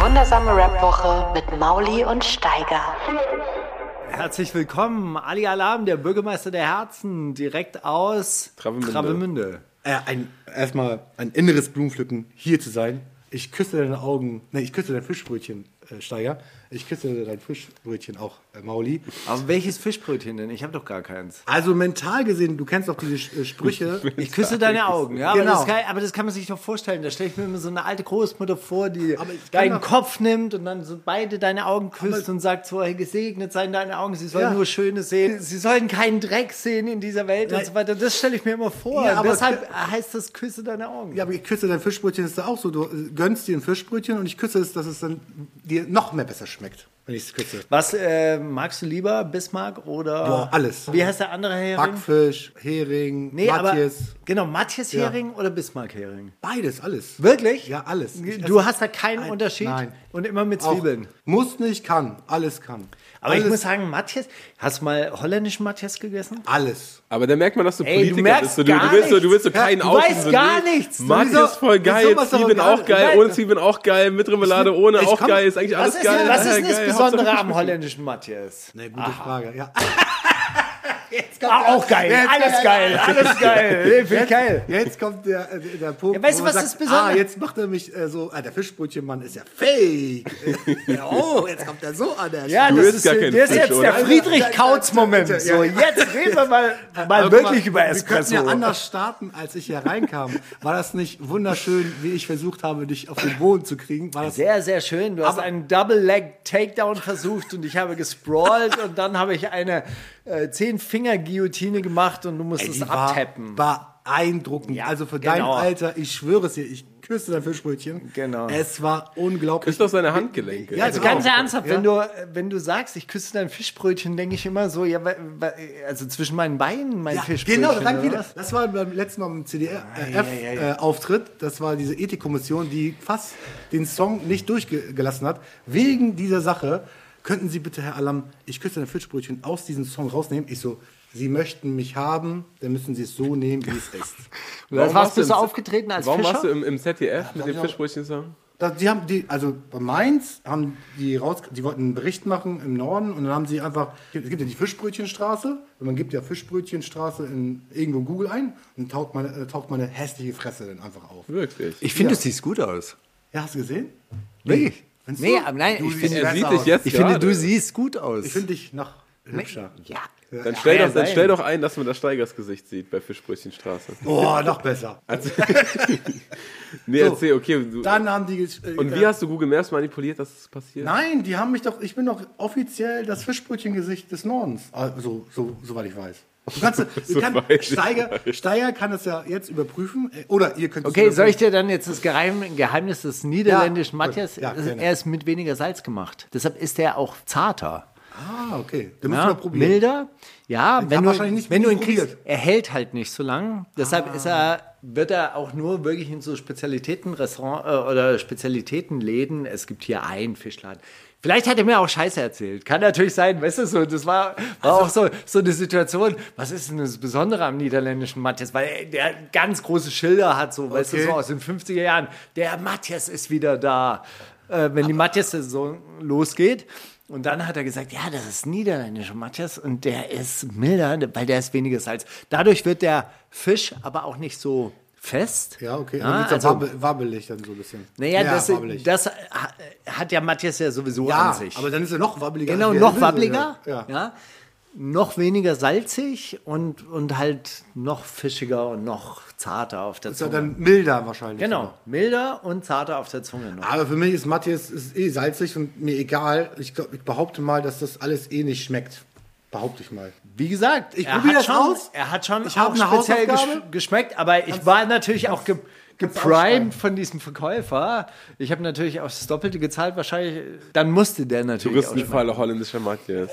Wundersame Rap-Woche mit Mauli und Steiger. Herzlich willkommen, Ali Alarm, der Bürgermeister der Herzen, direkt aus Travemünde. Travemünde. Äh, ein, erstmal ein inneres Blumenpflücken, hier zu sein. Ich küsse deine Augen, nee, ich küsse dein Fischbrötchen, äh, Steiger. Ich küsse dein Fischbrötchen auch, äh, Mauli. Aber welches Fischbrötchen denn? Ich habe doch gar keins. Also mental gesehen, du kennst doch diese äh, Sprüche. Ich küsse deine Augen, ja, aber, Genau. das kann, aber das kann man sich doch vorstellen. Da stelle ich mir immer so eine alte Großmutter vor, die Aber deinen doch- Kopf nimmt und dann so beide deine Augen küsst und sagt so, hey, gesegnet seien deine Augen, sie sollen Ja. nur Schönes sehen, sie sollen keinen Dreck sehen in dieser Welt und Nein. so weiter. Das stelle ich mir immer vor. Ja, aber- Deshalb heißt das küsse deine Augen. Ja, aber ich küsse dein Fischbrötchen, ist da auch so. Du äh, gönnst dir ein Fischbrötchen und ich küsse es, dass es dann dir noch mehr besser schmeckt, wenn ich es küsse. Was äh, magst du lieber, Bismarck oder? Boah, alles. Wie heißt der andere Hering? Backfisch, Hering, Nee, aber Matjes. genau, Matthias Hering oder Bismarck Hering? Beides, alles. Wirklich? Ja, alles. Ich Du hast da keinen Nein, Unterschied nein. Und immer mit Auch Zwiebeln. Muss nicht, kann. Alles kann. Aber alles, ich muss sagen, Matthias, hast du mal holländischen Matthias gegessen? Alles. Aber da merkt man, dass du Ey, du Politiker merkst bist. Du, gar du willst du nichts. willst so keinen du weißt so, gar nee, nichts. Wieso- voll geil, Zwiebeln auch geil, ohne Zwiebeln auch geil, mit Remoulade, ohne ich auch komm- geil, ist eigentlich Was alles ist, geil. was ist das geil, Besondere am holländischen Matthias? Eine gute Frage, ja. Ah, auch geil, Jetzt- alles geil, alles geil. Nee, Finde ich geil. Jetzt kommt der, äh, der Punkt, Ja, weißt du, was sagt, das Besondere- Ah, jetzt macht er mich äh, so, ah, der Fischbrötchenmann ist ja fake. ja, oh, jetzt kommt er so an der Ja, Du das ist, gar keinen das ist jetzt der? Friedrich-Kautz-Moment. So, jetzt reden wir mal, mal Aber wirklich guck über mal, Wir könnten Espresso. ja anders starten, als ich hier reinkam. War das nicht wunderschön, wie ich versucht habe, dich auf den Boden zu kriegen? War das Sehr, sehr schön. Du hast einen Double-Leg-Takedown versucht und ich habe gesprawlt und dann habe ich eine äh, Zehn-Finger-Guillotine gemacht und du musstest die war abtappen. beeindruckend. Ja, also für dein genau. Alter, ich schwöre es dir, ich küsse dein Fischbrötchen. Genau. Es war unglaublich. Küsst doch seine Handgelenke. Ja, Also ganz ernsthaft, Ja. wenn, du, wenn du sagst, ich küsse dein Fischbrötchen, denke ich immer so, ja, also zwischen meinen Beinen mein Ja, Fischbrötchen. genau, wieder. was? Das war beim letzten Mal im ja, ja, ja. CDF-Auftritt. das war diese Ethikkommission, die fast den Song nicht durchgelassen hat. Wegen dieser Sache könnten Sie bitte, Herr Alam, ich küsse dein Fischbrötchen aus diesem Song rausnehmen. Ich so, Sie möchten mich haben, dann müssen Sie es so nehmen, wie es ist. Warum warst hast du so im- aufgetreten als Warum Fischer? warst du im, im ZDF mit dem ja. Fischbrötchen-Song? Die haben die, also bei Mainz haben die raus, die wollten einen Bericht machen im Norden und dann haben sie einfach, es gibt ja die Fischbrötchenstraße und man gibt ja Fischbrötchenstraße in irgendwo in Google ein und taucht meine, äh, taucht meine hässliche Fresse dann einfach auf. Wirklich. Ich finde, Ja. du siehst gut aus. Ja, hast du gesehen? Wirklich? Findest Nee, du? nein, Du ich finde, er sieht dich jetzt ich finde, du siehst gut aus. Ich finde dich noch hübscher. ja. Dann stell, Ja, doch, dann stell doch ein, dass man das Steigers Gesicht sieht bei Fischbrötchenstraße. Oh, noch besser. Nee, erzähl, okay. Du, Dann haben die. Äh, und wie hast du Google Maps manipuliert, dass es passiert? Nein, die haben mich doch. Ich bin doch offiziell das Fischbrötchengesicht des Nordens. Also, so, soweit ich weiß. Du kannst, du kann, Steiger, Steiger kann es ja jetzt überprüfen. äh, Oder ihr könnt es Okay, soll ich dir dann jetzt das Geheim, Geheimnis des niederländischen Ja, Matthias? Ja, gerne. er ist mit weniger Salz gemacht. Deshalb ist er auch zarter. Ah, okay. Dann müssen Ja, wir probieren. milder. Ja, hab wenn du, wahrscheinlich nicht wenn du ihn kriegst, er hält halt nicht so lang. Deshalb Ah. ist er, wird er auch nur wirklich in so Spezialitätenrestaurant äh, oder Spezialitätenläden. Es gibt hier einen Fischladen. Vielleicht hat er mir auch Scheiße erzählt. Kann natürlich sein, weißt du, so, das war, war auch so, so eine Situation. Was ist denn das Besondere am niederländischen Matthias? Weil der ganz große Schilder hat, so, weißt du, Okay. so aus den 50er Jahren. Der Matthias ist wieder da. Äh, wenn die Matthias-Saison losgeht. Und dann hat er gesagt, ja, das ist niederländischer Matthias und der ist milder, weil der ist weniger Salz. Dadurch wird der Fisch aber auch nicht so fest. Ja, okay. Ja, dann wird's also, ja wabbel, wabbelig dann so ein bisschen. naja, das, wabbelig. das ha- hat ja Matthias ja sowieso ja, an sich. aber dann ist er noch wabbeliger. genau, noch will, wabbliger. Ja. Ja. Noch weniger salzig und, und halt noch fischiger und noch zarter auf der Ist ja Zunge. dann milder wahrscheinlich. genau, milder und zarter auf der Zunge noch. Aber für mich ist Matthias ist eh salzig und mir egal. Ich, glaub, ich behaupte mal, dass das alles eh nicht schmeckt. Behaupte ich mal. Wie gesagt, Ich er probier hat das schon, aus. Er hat schon Ich auch eine speziell Hausaufgabe. gesch geschmeckt, aber ich war natürlich auch ge geprimed von diesem Verkäufer. Ich habe natürlich auch das Doppelte gezahlt, wahrscheinlich. Dann musste der natürlich. Touristenfalle holländischer Matjes.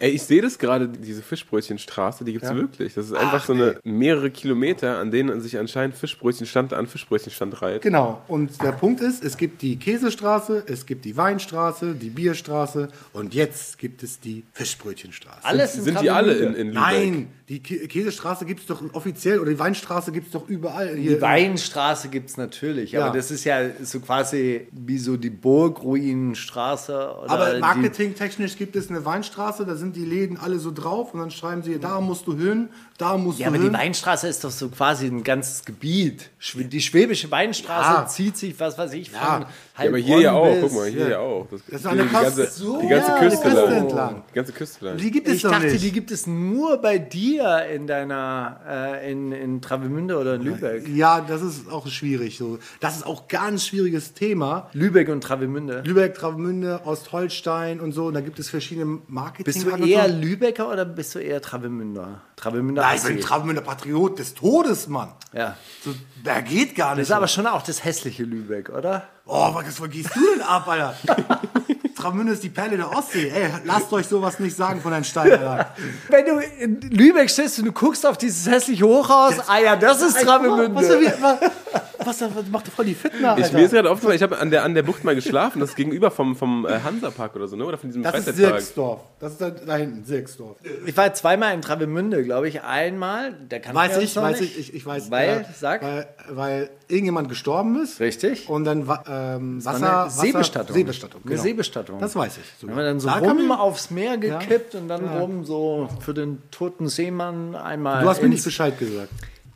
Ey, ich sehe das gerade, diese Fischbrötchenstraße, die gibt's wirklich. Das ist einfach so eine mehrere Kilometer, an denen sich anscheinend Fischbrötchenstand an Fischbrötchenstand reiht. Genau. Und der Punkt ist, es gibt die Käsestraße, es gibt die Weinstraße, die Bierstraße und jetzt gibt es die Fischbrötchenstraße. Alles in Sind die alle in, in Lübeck? Nein, die Kä- Käsestraße gibt es doch offiziell oder die Weinstraße gibt es doch überall. Hier. Die Weinstraße gibt es natürlich, Ja. aber das ist ja so quasi wie so die Burgruinenstraße. Oder Aber marketingtechnisch gibt es eine Weinstraße, da sind die Läden alle so drauf und dann schreiben sie, da musst du hin, da musst Ja, du aber die hin. Weinstraße ist doch so quasi ein ganzes Gebiet. Die schwäbische Weinstraße Ja. zieht sich, was weiß ich, von Ja. Ja, aber hier ja auch, Heilbronn guck mal, hier ja, auch. Das, Das ist eine die, ganze, so, die ganze ja, Küste, Küste lang. entlang. Die ganze Küste lang. Die gibt es Ich doch dachte, nicht. die gibt es nur bei dir in deiner, äh, in, in Travemünde oder in Lübeck. ja, das ist auch schwierig. So. Das ist auch ganz schwieriges Thema. Lübeck und Travemünde. Lübeck, Travemünde, Ostholstein und so. Und da gibt es verschiedene Marketing. Bist du eher Lübecker oder bist du eher Travemünder? Travemünder Nein, ich bin. Travemünder Patriot des Todes, Mann. Ja. So, da geht gar Das nicht. ist aber schon auch das hässliche Lübeck, oder? oh, was, was gehst du denn ab, Alter? Travemünde ist die Perle der Ostsee. Ey, lasst euch sowas nicht sagen von Herrn Steiner. Wenn du in Lübeck stehst und du guckst auf dieses hässliche Hochhaus, ah ja, das ist Travemünde. was, was, was macht voll die Fitner, Ich, Alter? mir ist gerade aufgefallen, ich habe an der, an der Bucht mal geschlafen, das ist gegenüber vom, vom äh, Hansapark oder so, ne? Oder von diesem das ist Freizeitpark. Sirksdorf. Das ist da, da hinten, Sirksdorf. Ich war zweimal in Travemünde, glaube ich. Einmal, der kann Weiß ich, weiß ich, ich, ich weiß. Weil, äh, sag. Weil, weil irgendjemand gestorben ist. Richtig. Und dann ähm, war Wasser, eine Wasser, Seebestattung. Seebestattung. Eine Seebestattung. Das weiß ich. Da sogar. haben wir dann so Da rum man- aufs Meer gekippt und dann rum so für den toten Seemann einmal. Du hast mir nicht Bescheid gesagt.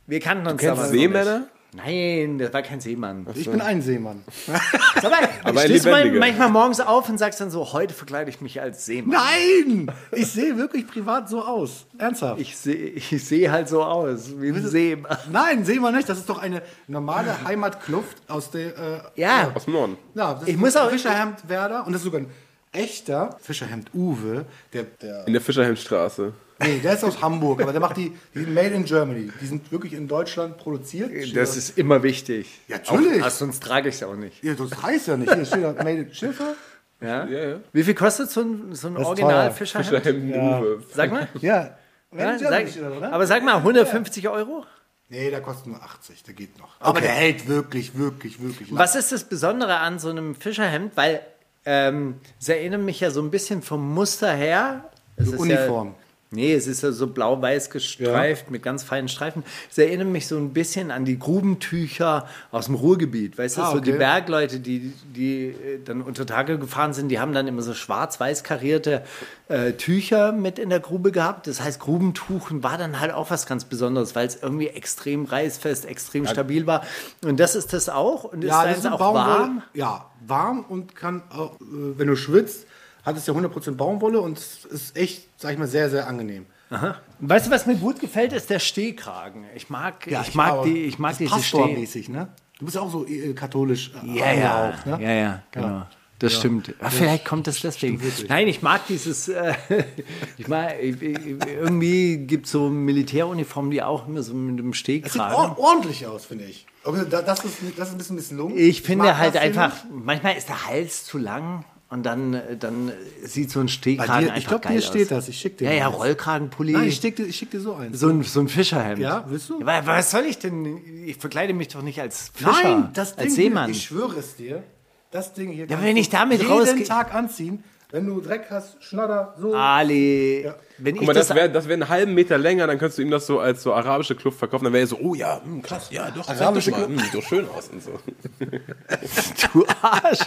Wir kannten uns Kennst damals du Seemänner? nicht. Nein, das war kein Seemann. Ich bin ein Seemann. Sag mal, Aber stehst du manchmal morgens auf und sagst dann so, heute verkleide ich mich als Seemann. Nein! Ich sehe wirklich privat so aus. Ernsthaft. Ich sehe ich seh halt so aus, wie ein Seemann. Nein, sehen wir nicht. Das ist doch eine normale Heimatkluft aus der. Äh, Ja, Aus dem Norden. ja, das Ich ist muss auch- Fischerhemd Werder und das ist sogar ein echter Fischerhemd Uwe. Der, der, In der Fischerhemdstraße. Nee, der ist aus Hamburg, aber der macht die, die sind made in Germany. Die sind wirklich in Deutschland produziert. das ist immer wichtig. Ja, natürlich. Auch, sonst trage ich es auch nicht. Ja, das heißt ja nicht. Hier steht da Made in Schiffer. Ja? Ja, ja. Wie viel kostet so ein, so ein ist Original teuer. Fischerhemd? Uwe. Sag mal. Ja. Ja, sag, oder? aber sag mal, 150 Euro? Nee, der kostet nur 80, der geht noch. Aber der hält wirklich, wirklich, wirklich lang. Was ist das Besondere an so einem Fischerhemd? Weil ähm, es erinnert mich ja so ein bisschen vom Muster her. Es ist Uniform. Ja, nee, es ist ja so blau-weiß gestreift mit ganz feinen Streifen. Es erinnert mich so ein bisschen an die Grubentücher aus dem Ruhrgebiet. Weißt du, Ah, so die okay. Bergleute, die, die äh, dann unter Tage gefahren sind, die haben dann immer so schwarz-weiß karierte äh, Tücher mit in der Grube gehabt. Das heißt, Grubentuchen war dann halt auch was ganz Besonderes, weil es irgendwie extrem reißfest, extrem stabil war. Und das ist das auch. Und ist Ja, das ist auch Baumwolle. warm. Ja, warm und kann auch, äh, wenn du schwitzt, hat es ja 100% Baumwolle und es ist echt, sag ich mal, sehr, sehr angenehm. Weißt du, was mir gut gefällt, ist der Stehkragen. Ich mag, ich mag aber die, ich mag diese Steh. Pastormäßig, ne? Du bist ja auch so äh, katholisch äh, Ja, ja, angehaucht, ne? ja, ja, genau. Das stimmt. Ah, vielleicht kommt das deswegen. Nein, ich mag dieses, äh, ich mag, ich- ich- irgendwie gibt es so Militäruniformen, die auch immer so mit dem Das sieht Stehkragen. or ordentlich aus, finde ich. Das ist, das ist ein bisschen misslungen. Ich finde mag halt einfach, manchmal ist der Hals zu lang und dann, dann sieht so ein Stehkragen dir, ich einfach glaube, geil hier aus. steht das. Ich schick dir Ja, ja. Rollkragenpulli. Nein, ich schick dir, ich schick dir so eins. so ein, so ein Fischerhemd. Ja, willst du? Ja, wa- was soll ich denn? Ich verkleide mich doch nicht als Fischer, Nein, das Ding als hier, Seemann. ich schwöre es dir, das Ding hier Ja, wenn ich damit jeden rausge- Tag anziehen. Wenn du Dreck hast, Schnodder, so. Ali, wenn Guck ich mal, das, das wäre das wär einen halben Meter länger, dann könntest du ihm das so als so arabische Kluft verkaufen. Dann wäre er so, oh ja, hm, krass, ja, doch, Arabische arabische Kluft. Hm, sieht doch schön aus und so. du Arsch.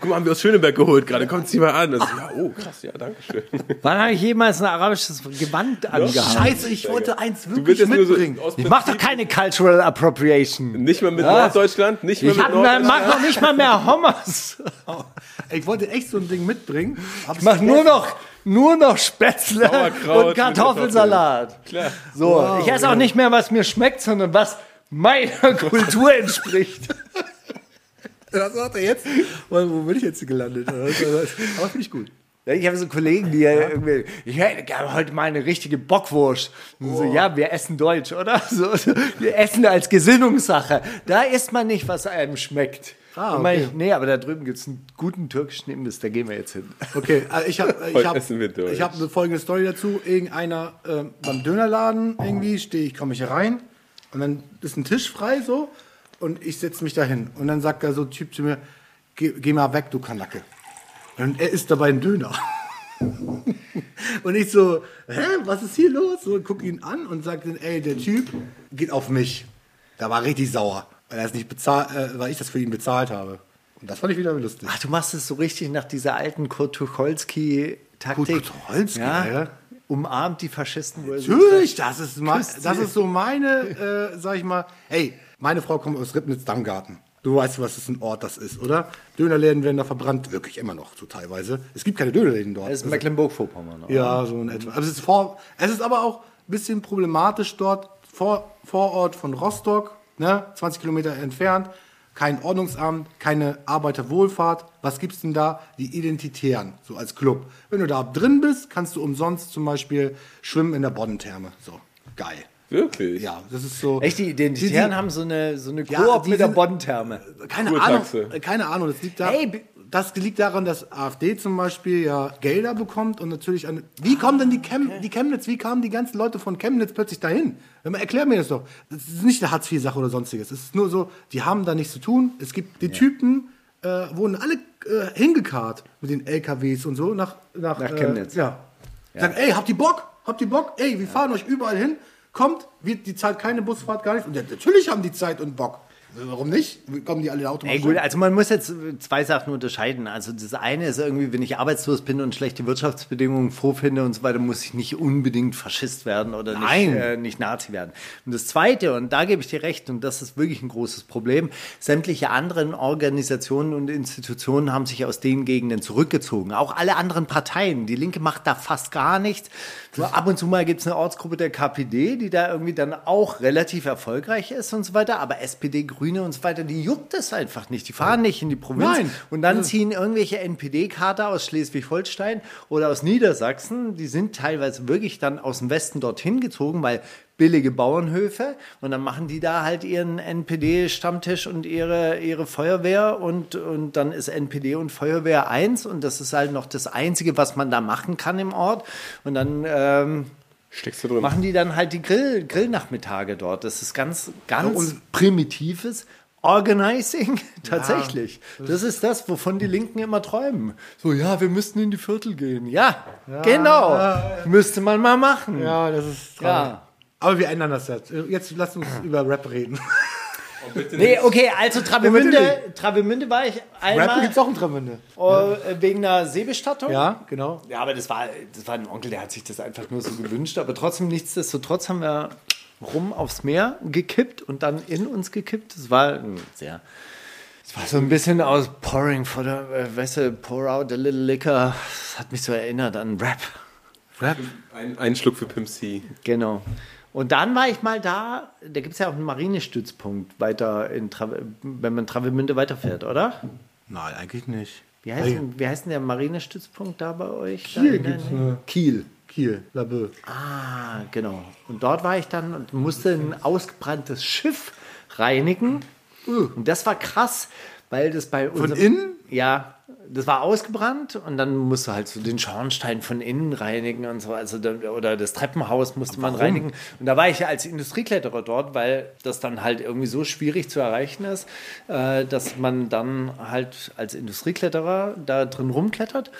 Guck mal, haben wir aus Schöneberg geholt gerade, kommt sie mal an. So, ja, oh, krass, ja, danke schön. Wann habe ich jemals ein arabisches Gewand angehabt? Scheiße, ich wollte eins wirklich jetzt nur so mitbringen. aus Ich mach doch keine Cultural Appropriation. Nicht mal mit Was? Norddeutschland, nicht mal Ich mit hab, Norddeutschland. mach noch nicht mal mehr Homers. ich wollte echt so ein Ding mitbringen. Ich mach nur noch, nur noch Spätzle und Kartoffelsalat. Klar. So, ich esse auch nicht mehr, was mir schmeckt, sondern was meiner Kultur entspricht. Was sagt er jetzt? Wo bin ich jetzt gelandet? Aber finde ich gut. Ich habe so Kollegen, die ja, irgendwie, ich hätte gerne heute mal eine richtige Bockwurst. Und so, ja, wir essen Deutsch, oder? So, so, wir essen als Gesinnungssache. Da isst man nicht, was einem schmeckt. Ah, okay. ich, nee, aber da drüben gibt es einen guten türkischen Imbiss, da gehen wir jetzt hin. Okay, also ich habe ich hab, ich hab eine folgende Story dazu. Irgendeiner ähm, beim Dönerladen irgendwie stehe ich, komme ich rein und dann ist ein Tisch frei so und ich setze mich da hin. Und dann sagt da so ein Typ zu mir, geh, geh mal weg, du Kanacke. Und er isst dabei einen Döner. und ich so, hä, was ist hier los? So, guck ihn an und sag dann, ey, der Typ geht auf mich. Da war richtig sauer, weil er es nicht bezahlt, äh, weil ich das für ihn bezahlt habe. Und das fand ich wieder lustig. Ach, du machst es so richtig nach dieser alten Kurt Tucholsky-Taktik. Kurt Tucholsky, ja. ja. Umarmt die Faschisten. Natürlich, das ist, das ist so meine, äh, sag ich mal, hey, meine Frau kommt aus Ribnitz-Dammgarten. Du weißt, was das ein Ort das ist, oder? Dönerläden werden da verbrannt, wirklich immer noch so teilweise. Es gibt keine Dönerläden dort. Das ist Also- Mecklenburg-Vorpommern. ja, so in etwa. Aber es ist, vor, es ist aber auch ein bisschen problematisch dort, vor, Vorort von Rostock, ne, 20 Kilometer entfernt. Kein Ordnungsamt, keine Arbeiterwohlfahrt. Was gibt's denn da? Die Identitären, so als Club. Wenn du da drin bist, kannst du umsonst zum Beispiel schwimmen in der Bodentherme. So, geil. Wirklich? Ja, das ist so. Echt, die Identitären Die- die- haben so eine, so eine Ja, Koop die mit der Bodentherme. Keine Kurtaxe. Ahnung, keine Ahnung. Das liegt, da, Hey, das liegt daran, dass AfD zum Beispiel ja Gelder bekommt und natürlich eine. Wie kommen denn die, Chem, die Chemnitz, wie kamen die ganzen Leute von Chemnitz plötzlich dahin? Erklär mir das doch. Das ist nicht eine Hartz-IV-Sache oder sonstiges. Es ist nur so, die haben da nichts zu tun. Es gibt die Typen, äh, wurden alle äh, hingekarrt mit den LKWs und so nach, nach, Nach äh, Chemnitz. ja. Sagen, ey, habt ihr Bock? Habt ihr Bock? Ey, wir fahren euch überall hin. Kommt, wird die Zeit keine Busfahrt, gar nichts. Und ja, natürlich haben die Zeit und Bock. Warum nicht? Kommen die alle automatisch? Ey, gut, also man muss jetzt zwei Sachen unterscheiden. Also das eine ist irgendwie, wenn ich arbeitslos bin und schlechte Wirtschaftsbedingungen vorfinde und so weiter, muss ich nicht unbedingt Faschist werden oder nicht, äh, nicht Nazi werden. Und das zweite, und da gebe ich dir recht, und das ist wirklich ein großes Problem, sämtliche anderen Organisationen und Institutionen haben sich aus den Gegenden zurückgezogen. Auch alle anderen Parteien. Die Linke macht da fast gar nichts. Nur ab und zu mal gibt es eine Ortsgruppe der KPD, die da irgendwie dann auch relativ erfolgreich ist und so weiter. Aber SPD, Grüne und so weiter, die juckt es einfach nicht. Die fahren nicht in die Provinz. Nein. Und dann ziehen irgendwelche NPD-Kader aus Schleswig-Holstein oder aus Niedersachsen, die sind teilweise wirklich dann aus dem Westen dorthin gezogen, weil billige Bauernhöfe und dann machen die da halt ihren NPD-Stammtisch und ihre, ihre Feuerwehr und, und dann ist NPD und Feuerwehr eins und das ist halt noch das Einzige, was man da machen kann im Ort und dann ähm, Steckst du drin? machen die dann halt die Grill, Grillnachmittage dort. Das ist ganz, ganz und- primitives Organizing, tatsächlich. das ist das, wovon die Linken immer träumen. So, ja, wir müssten in die Viertel gehen. Ja, genau. Müsste man mal machen. Ja, das ist Ja. traurig. Aber wir ändern das jetzt. Jetzt lass uns über Rap reden. Nee, okay, also bitte Travemünde, Travemünde war ich Rap einmal gibt's auch in Travemünde. äh, wegen einer Seebestattung. Ja, genau. Ja, aber das war, das war ein Onkel, der hat sich das einfach nur so gewünscht. Aber trotzdem, nichtsdestotrotz haben wir rum aufs Meer gekippt und dann in uns gekippt. Das war ein sehr. Es war so ein bisschen aus Pouring for the, äh, weißt du, pour out a little liquor. Das hat mich so erinnert an Rap. Rap. Ein, ein Schluck für Pimp C. Genau. Und dann war ich mal da, da gibt es ja auch einen Marinestützpunkt weiter in Trave, wenn man Travemünde weiterfährt, oder? Nein, eigentlich nicht. Wie heißt, denn, wie heißt denn der Marinestützpunkt da bei euch? Kiel gibt's Nähe? eine- Kiel. Kiel, Labö. Ah, genau. Und dort war ich dann und musste ein ausgebranntes Schiff reinigen. Und das war krass, weil das bei uns. Von innen? Ja, das war ausgebrannt und dann musst du halt so den Schornstein von innen reinigen und so. Also dann, oder das Treppenhaus musste man reinigen. Und da war ich ja als Industriekletterer dort, weil das dann halt irgendwie so schwierig zu erreichen ist, äh, dass man dann halt als Industriekletterer da drin rumklettert.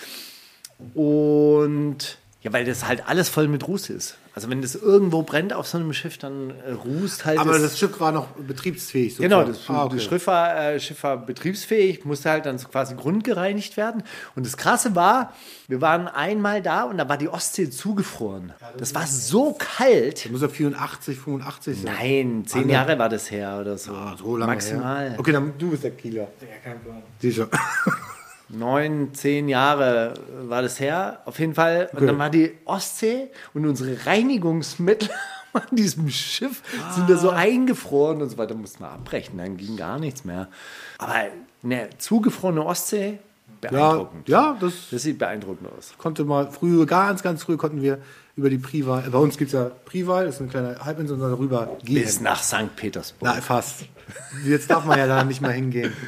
Und ja, weil das halt alles voll mit Ruß ist. Also wenn das irgendwo brennt auf so einem Schiff, dann äh, rußt halt Aber das Schiff war noch betriebsfähig. Genau, sozusagen. das, Ah, okay. das Schiff, war, äh, Schiff war betriebsfähig, musste halt dann so quasi grundgereinigt werden. Und das Krasse war, wir waren einmal da und da war die Ostsee zugefroren. Das war so kalt. Muss er 84, 85 sein? Nein, zehn Alle- Jahre war das her oder so. Ah, so lange Maximal. Her. Okay, dann du bist der Kieler. Ja, kein Plan. Sicher. Neun, zehn Jahre war das her, auf jeden Fall. Und dann war die Ostsee und unsere Reinigungsmittel an diesem Schiff sind da so eingefroren und so weiter. Mussten wir abbrechen, dann ging gar nichts mehr. Aber eine zugefrorene Ostsee, Ja, beeindruckend. ja, das Das sieht beeindruckend aus. konnte mal früher, ganz, ganz früh konnten wir über die Prival, bei uns gibt es ja Prival, das ist eine kleine Halbinsel, darüber gehen. Bis nach St. Petersburg. Na, fast. Jetzt darf man ja da nicht mehr hingehen.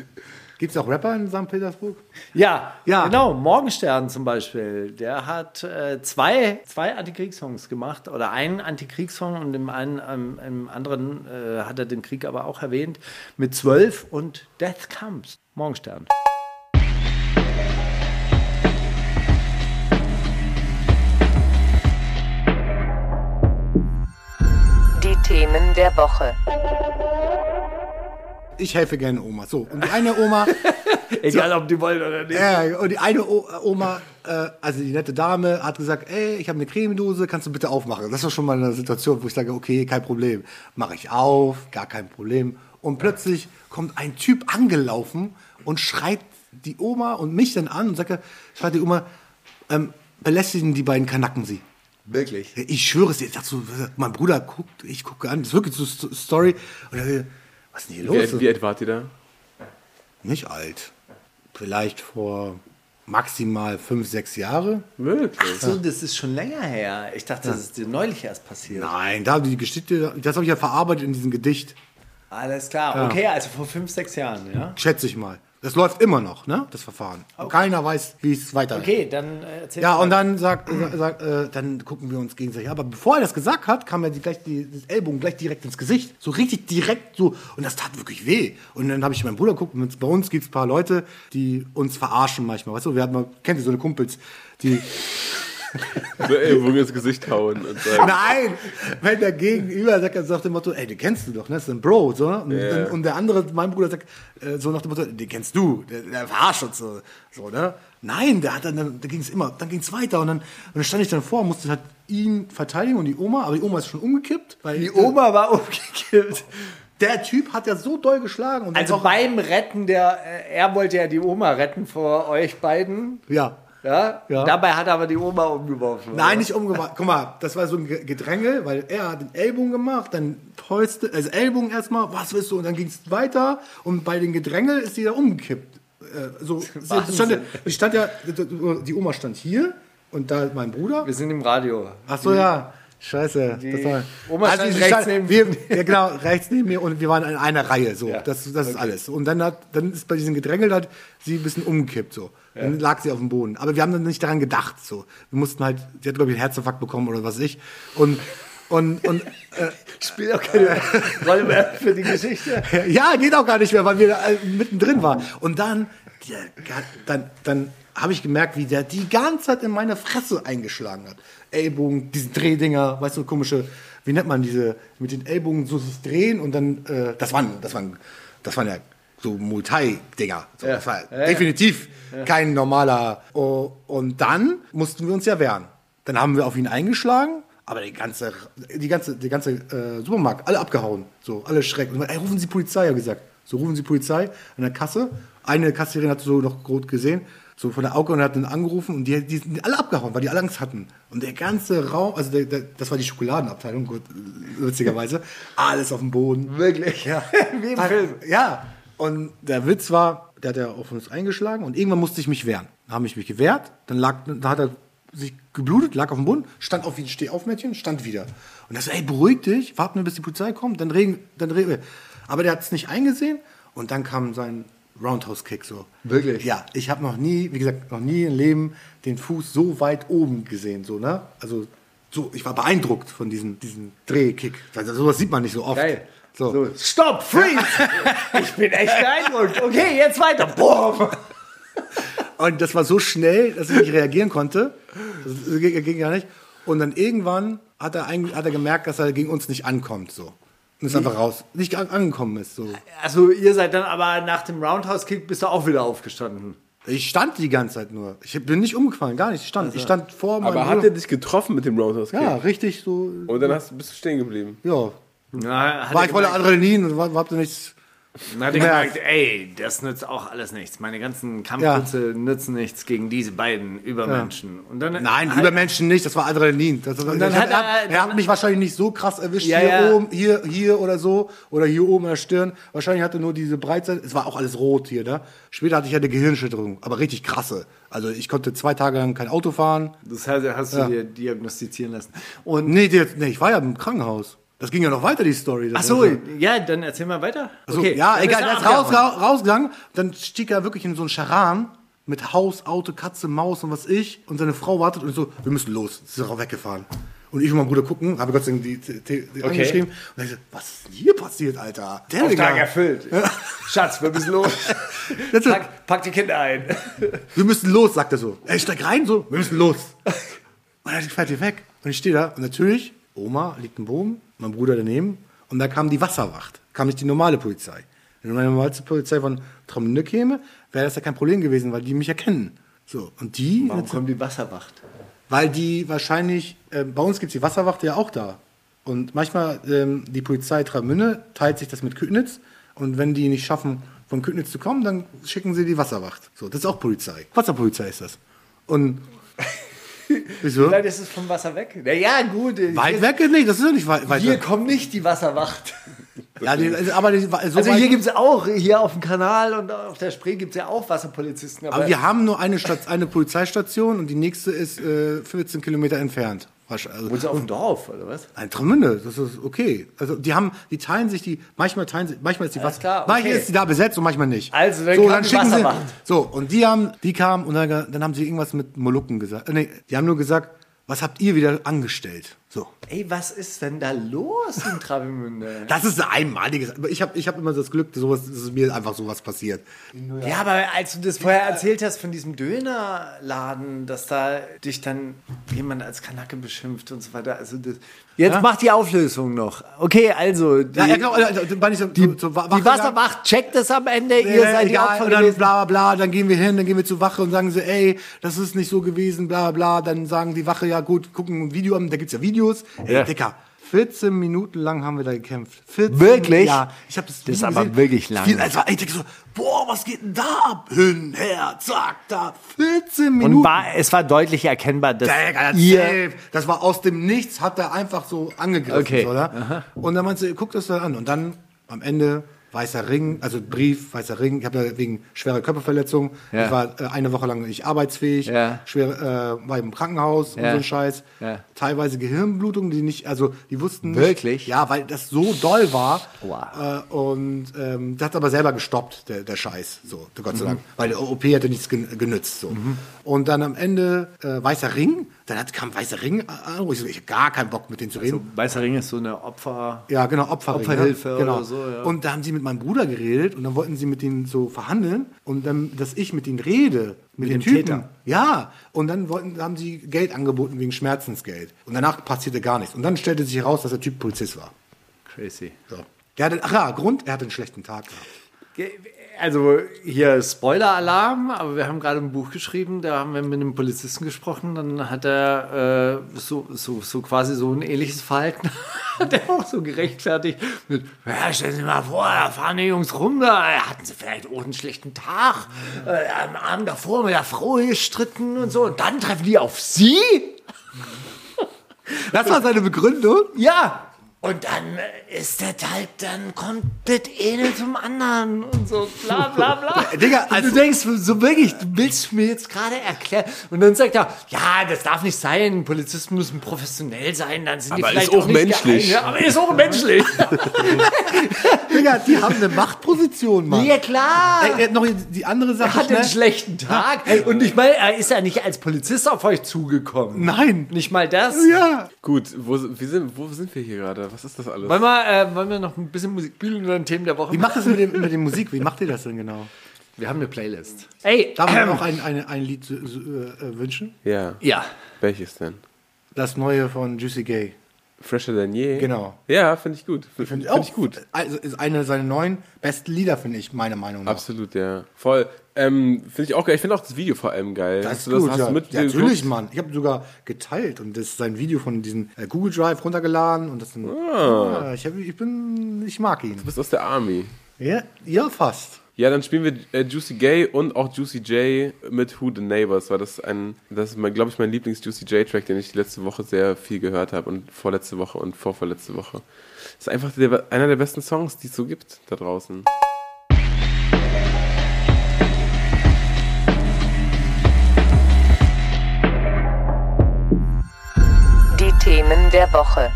Gibt es auch Rapper in St. Petersburg? Ja, Ja. genau. Morgenstern zum Beispiel. Der hat äh, zwei, zwei Antikriegssongs gemacht oder einen Antikriegssong und im, einen, ähm, im anderen äh, hat er den Krieg aber auch erwähnt mit zwölf und Death Comes. Morgenstern. Die Themen der Woche. Ich helfe gerne Oma. So, und die eine Oma, Egal, ob die wollen oder nicht. äh, und die eine o Oma, äh, also die nette Dame, hat gesagt, ey, ich habe eine Cremedose, kannst du bitte aufmachen? Das war schon mal eine Situation, wo ich sage, okay, kein Problem. Mache ich auf, gar kein Problem. Und plötzlich kommt ein Typ angelaufen und schreit die Oma und mich dann an und sagt, schreit die Oma, ähm, belästigen die beiden Kanacken sie. Wirklich. Ich schwöre es dir, ich dachte so, mein Bruder guckt, ich gucke an, das ist wirklich so Sto- Story. Und er, was ist denn hier Wie, los? alt- wie alt wart ihr da? Nicht alt. Vielleicht vor maximal fünf, sechs Jahre. Wirklich? So, das ist schon länger her. Ich dachte, das ist dir neulich erst passiert. Nein, da die Geschichte, das habe ich ja verarbeitet in diesem Gedicht, Alles klar. Okay, also vor fünf, sechs Jahren, ja? schätze ich mal. Das läuft immer noch, ne? Das Verfahren. Keiner weiß, wie es weitergeht. Okay, dann äh, erzähl Ja, und dann sagt, sagt äh, dann gucken wir uns gegenseitig. Aber bevor er das gesagt hat, kam er die, gleich die, das Ellbogen gleich direkt ins Gesicht. So richtig direkt so. Und das tat wirklich weh. Und dann habe ich meinen Bruder geguckt. und Bei uns gibt es ein paar Leute, die uns verarschen manchmal. Weißt du, wir haben, mal- kennt ihr so eine Kumpels, die. So Ellbogen ins Gesicht hauen und sagen, Nein! Wenn der Gegenüber sagt, er sagt dem Motto, ey, den kennst du doch, ne? Das ist ein Bro, so. Und, Ja. und der andere, mein Bruder, sagt äh, so nach dem Motto, den kennst du, der, der verarscht uns so, so, ne? Nein, der hat dann, dann ging es immer, dann ging es weiter und dann, und dann stand ich dann vor, musste halt ihn verteidigen und die Oma, aber die Oma ist schon umgekippt. Weil die Oma war umgekippt. Der Typ hat ja so doll geschlagen. Also beim Retten der, äh, er wollte ja die Oma retten vor euch beiden. ja. Ja? Ja. Dabei hat er aber die Oma umgeworfen. Nein, nicht umgemacht. Guck mal, das war so ein Ge- Gedränge, weil er hat den Ellbogen gemacht, dann Fäuste, also Ellbogen erstmal, was willst du? Und dann ging es weiter und bei den Gedränge ist die da umgekippt. Äh, so, stand, die stand ja, die Oma stand hier und da mein Bruder. Wir sind im Radio. Ach so, ja. Scheiße. Die das war, Oma sie rechts neben- wir, Ja, genau, rechts neben mir und wir waren in einer Reihe. So, Ja. das, das ist alles. Und dann, hat, dann ist bei diesem Gedrängel hat sie ein bisschen umgekippt. So. Dann lag sie auf dem Boden. Aber wir haben dann nicht daran gedacht. So. Wir mussten halt, sie hat, glaube ich, einen Herzinfarkt bekommen oder was weiß ich. Und, und, und äh, Spielt auch keine Rolle mehr für die Geschichte. ja, geht auch gar nicht mehr, weil wir äh, mittendrin waren. Und dann, der, dann, dann habe ich gemerkt, wie der die ganze Zeit in meine Fresse eingeschlagen hat. Ellbogen, diese Drehdinger, weißt du, komische, wie nennt man diese, mit den Ellbogen so sich drehen und dann, äh, das waren, das waren, das waren ja so Muay-Dinger. So, Ja. Das war Ja, ja. definitiv kein normaler. Oh, und dann mussten wir uns ja wehren. Dann haben wir auf ihn eingeschlagen, aber die ganze, die ganze, die ganze äh, Supermarkt, alle abgehauen. So, alle schreck. Und ey, rufen Sie Polizei, hat er gesagt. So, rufen Sie Polizei an der Kasse. Eine Kassiererin hat so noch rot gesehen, so von der Auge und hat dann angerufen und die, die sind alle abgehauen, weil die alle Angst hatten. Und der ganze Raum, also der, der, das war die Schokoladenabteilung, gut, witzigerweise, alles auf dem Boden. Wirklich? Ja. Wie im Film. Ja. Und der Witz war, der hat ja auf uns eingeschlagen und irgendwann musste ich mich wehren. Dann habe ich mich gewehrt, dann lag, dann hat er sich geblutet, lag auf dem Boden, stand auf wie ein Stehaufmädchen, stand wieder. Und er so, ey, beruhig dich, warten wir, bis die Polizei kommt, dann reden, dann reden wir. Aber der hat es nicht eingesehen und dann kam sein Roundhouse-Kick so. Wirklich? Ja, ich habe noch nie, wie gesagt, noch nie im Leben den Fuß so weit oben gesehen, so, ne? Also, so, ich war beeindruckt von diesem, diesem Drehkick. Also, sowas sieht man nicht so oft. Geil. So. So, stopp, freeze! ich bin echt beeindruckt. Okay, jetzt weiter. Boom! Und das war so schnell, dass ich nicht reagieren konnte. Das ging, gar nicht. Und dann irgendwann hat er, hat er gemerkt, dass er gegen uns nicht ankommt. So. Und ist einfach raus. Nicht an, angekommen ist. So. Also, ihr seid dann aber nach dem Roundhouse-Kick bist du auch wieder aufgestanden. Ich stand die ganze Zeit nur. Ich bin nicht umgefallen, gar nicht. Ich stand, ich stand vor meinem aber hat Bruder. er dich getroffen mit dem Roundhouse Kick? Ja, richtig so. Und dann hast, bist du stehen geblieben. Ja. Ja, hat War ich voller gemerkt- Adrenalin und war, hab da nichts. Dann hat er Gemerkt. gemerkt, ey, das nützt auch alles nichts. Meine ganzen Kampfkünste nützen nichts gegen diese beiden Übermenschen. Und dann Nein, hat- über Menschen nicht, das war Adrenalin. Das, und dann hat er, er- er hat mich wahrscheinlich nicht so krass erwischt, Ja, hier ja. oben, hier, hier oder so, oder hier oben an der Stirn. Wahrscheinlich hatte er nur diese Breitseite, es war auch alles rot hier, ne? Später hatte ich ja eine Gehirnschütterung, aber richtig krasse. Also ich konnte zwei Tage lang kein Auto fahren. Das hast, hast du Ja. dir diagnostizieren lassen. Und Nee, nee, ich war ja im Krankenhaus. Das ging ja noch weiter, die Story. Ach so, ist ja, dann erzähl mal weiter. So, ja, dann egal, der ist er raus, rausgegangen, dann stieg er wirklich in so einen Charan mit Haus, Auto, Katze, Maus und was ich und seine Frau wartet und so, wir müssen los, sie ist auch weggefahren. Und ich und mein Bruder gucken, habe Gott sei Dank die, die, die, die angeschrieben und ich so, was ist denn hier passiert, Alter? Der Auftrag erfüllt. Schatz, wir müssen los. Pack, pack die Kinder ein. Wir müssen los, sagt er so. Ey, steig rein, so, wir müssen los. Und dann fährt hier weg. Und ich stehe da und natürlich, Oma liegt im Boden, mein Bruder daneben und da kam die Wasserwacht, kam nicht die normale Polizei. Wenn die normalste Polizei von Tramünde käme, wäre das ja kein Problem gewesen, weil die mich erkennen. So, und die, Warum kommt die Wasserwacht? weil die wahrscheinlich, äh, bei uns gibt es die Wasserwacht ja auch da. Und manchmal, ähm, die Polizei Tramünde teilt sich das mit Ködnitz. Und wenn die nicht schaffen, von Ködnitz zu kommen, dann schicken sie die Wasserwacht. So, das ist auch Polizei. Wasserpolizei ist das. Und wieso? Vielleicht ist es vom Wasser weg. Na ja, gut. Weit weg? Nee, das ist doch nicht weit, weit Hier weg. kommt nicht die Wasserwacht. Ja, die, also, aber die, so Also weit, hier gibt es auch, hier auf dem Kanal und auf der Spree gibt es ja auch Wasserpolizisten. Aber, aber wir haben nur eine, Stat eine Polizeistation und die nächste ist äh, 14 Kilometer entfernt. Also, wohnst du auf dem Dorf, oder was? Ein Tramünde, das ist okay. Also die haben, die teilen sich die, manchmal teilen sie, manchmal ist die Alles was, klar, okay. manchmal ist die da besetzt und manchmal nicht. Also, dann so, dann schicken sie, Wasserwacht. so und die haben, die kamen und dann, dann haben sie irgendwas mit Molukken gesagt. Äh, nee, die haben nur gesagt, was habt ihr wieder angestellt? So. Ey, was ist denn da los in Travemünde? Das ist ein einmaliges. Ich habe ich hab immer das Glück, sowas, dass mir einfach sowas passiert. Ja, aber als du das vorher erzählt hast von diesem Dönerladen, dass da dich dann jemand als Kanacke beschimpft und so weiter. Also das, jetzt Ja? macht die Auflösung noch. Okay, also die, Ja, ja genau, nicht so, die, so, so, die Wasserwacht checkt es am Ende, ihr Nee, seid die egal, Opfer und dann bla bla bla, dann gehen wir hin, dann gehen wir zur Wache und sagen sie, ey, das ist nicht so gewesen, bla bla, dann sagen die Wache, ja gut, gucken ein Video an, da gibt's ja Videos. Ey, Ja. Dicker, 14 Minuten lang haben wir da gekämpft. 14, Wirklich? Ja, ich habe das Das ist aber wirklich lang. Viel- war, ich denke so, boah, was geht denn da ab? Hin, her, zack, da, 14 Minuten. Und war, es war deutlich erkennbar, dass Digga, ihr... Das war aus dem Nichts, hat er einfach so angegriffen, Okay. oder? Und dann meinte sie, guck das da an. Und dann am Ende weißer Ring, also Brief, weißer Ring. Ich habe ja wegen schwerer Körperverletzung, Ja. ich war äh, eine Woche lang nicht arbeitsfähig, Ja. schwer, äh, war im Krankenhaus und Ja. so ein Scheiß. Teilweise Gehirnblutung, die nicht, also die wussten nicht. Wirklich? Ja, weil das so doll war. Wow. Äh, und ähm, das hat aber selber gestoppt, der, der Scheiß. So, Gott Mhm. sei Dank. Weil der OP hätte nichts gen genützt. So. Und dann am Ende äh, weißer Ring. Dann hat, kam weißer Ring an. Ich, so, ich hab gar keinen Bock mit denen zu reden. Weißer Ring ist so eine Opfer... Ja, genau, Opferring. Opferhilfe ne? genau. oder so, ja. Und da haben sie mit meinem Bruder geredet und dann wollten sie mit denen so verhandeln und dann, dass ich mit ihnen rede, mit, den dem Typen. Täter? Ja, und dann wollten, haben sie Geld angeboten wegen Schmerzensgeld. Und danach passierte gar nichts. Und dann stellte sich heraus, dass der Typ Polizist war. Crazy. So. Der hatte, ach ja, Grund, er hatte einen schlechten Tag gehabt. Also hier Spoiler-Alarm, aber wir haben gerade ein Buch geschrieben, da haben wir mit einem Polizisten gesprochen, dann hat er äh, so, so, so quasi so ein ähnliches Verhalten, hat er auch so gerechtfertigt mit, ja, stellen Sie mal vor, da fahren die Jungs rum, da hatten sie vielleicht auch einen schlechten Tag, äh, am Abend davor mit der Frau gestritten und so, und dann treffen die auf Sie? Das war seine Begründung? Ja. Und dann äh, ist der halt, dann kommt das eine zum anderen und so, bla bla bla. Digga, also- du denkst so wirklich, du willst mir jetzt gerade erklären. Und dann sagt er, ja, das darf nicht sein, Polizisten müssen professionell sein, dann sind die Aber vielleicht ist auch nicht menschlich. geeignet. Aber ist auch menschlich. Digga, die haben eine Machtposition, Mann. ja, klar. Ey, äh, noch die andere Sache. er hat einen schnell. schlechten Tag. Und ich meine, er ist ja nicht als Polizist auf euch zugekommen. Nein. Nicht mal das. Ja. Gut, wo, wir sind, wo sind wir hier gerade? Was ist das alles? Wollen wir, äh, wollen wir noch ein bisschen Musik spielen und dann Themen der Woche Wie macht das mit, dem, mit der Musik? Wie macht ihr das denn genau? Wir haben eine Playlist. Ey, Darf ich noch ein, ein, ein Lied äh, äh, wünschen? Ja. ja. Welches denn? Das neue von Juicy Gay. Fresher than je? Genau. Ja, finde ich gut. Finde Finde find ich gut. Also ist eine seiner neuen besten Lieder, finde ich, meiner Meinung nach. Absolut, ja. Voll. Ähm, finde ich auch geil. Ich finde auch das Video vor allem geil. Das Hast ist du das, gut, hast ja. ja, natürlich, Mann. Ich habe sogar geteilt und das ist sein Video von diesem äh, Google Drive runtergeladen und das sind, ah. ich, hab, ich bin, ich mag ihn. Du bist aus der Army. Ja, ja, fast. Ja, dann spielen wir äh, Juicy Gay und auch Juicy J mit Who the Neighbors, weil das ein, das ist, glaube ich, mein Lieblings-Juicy J-Track, den ich die letzte Woche sehr viel gehört habe und vorletzte Woche und vorvorletzte Woche. Das ist einfach der, einer der besten Songs, die es so gibt da draußen. Themen der Woche.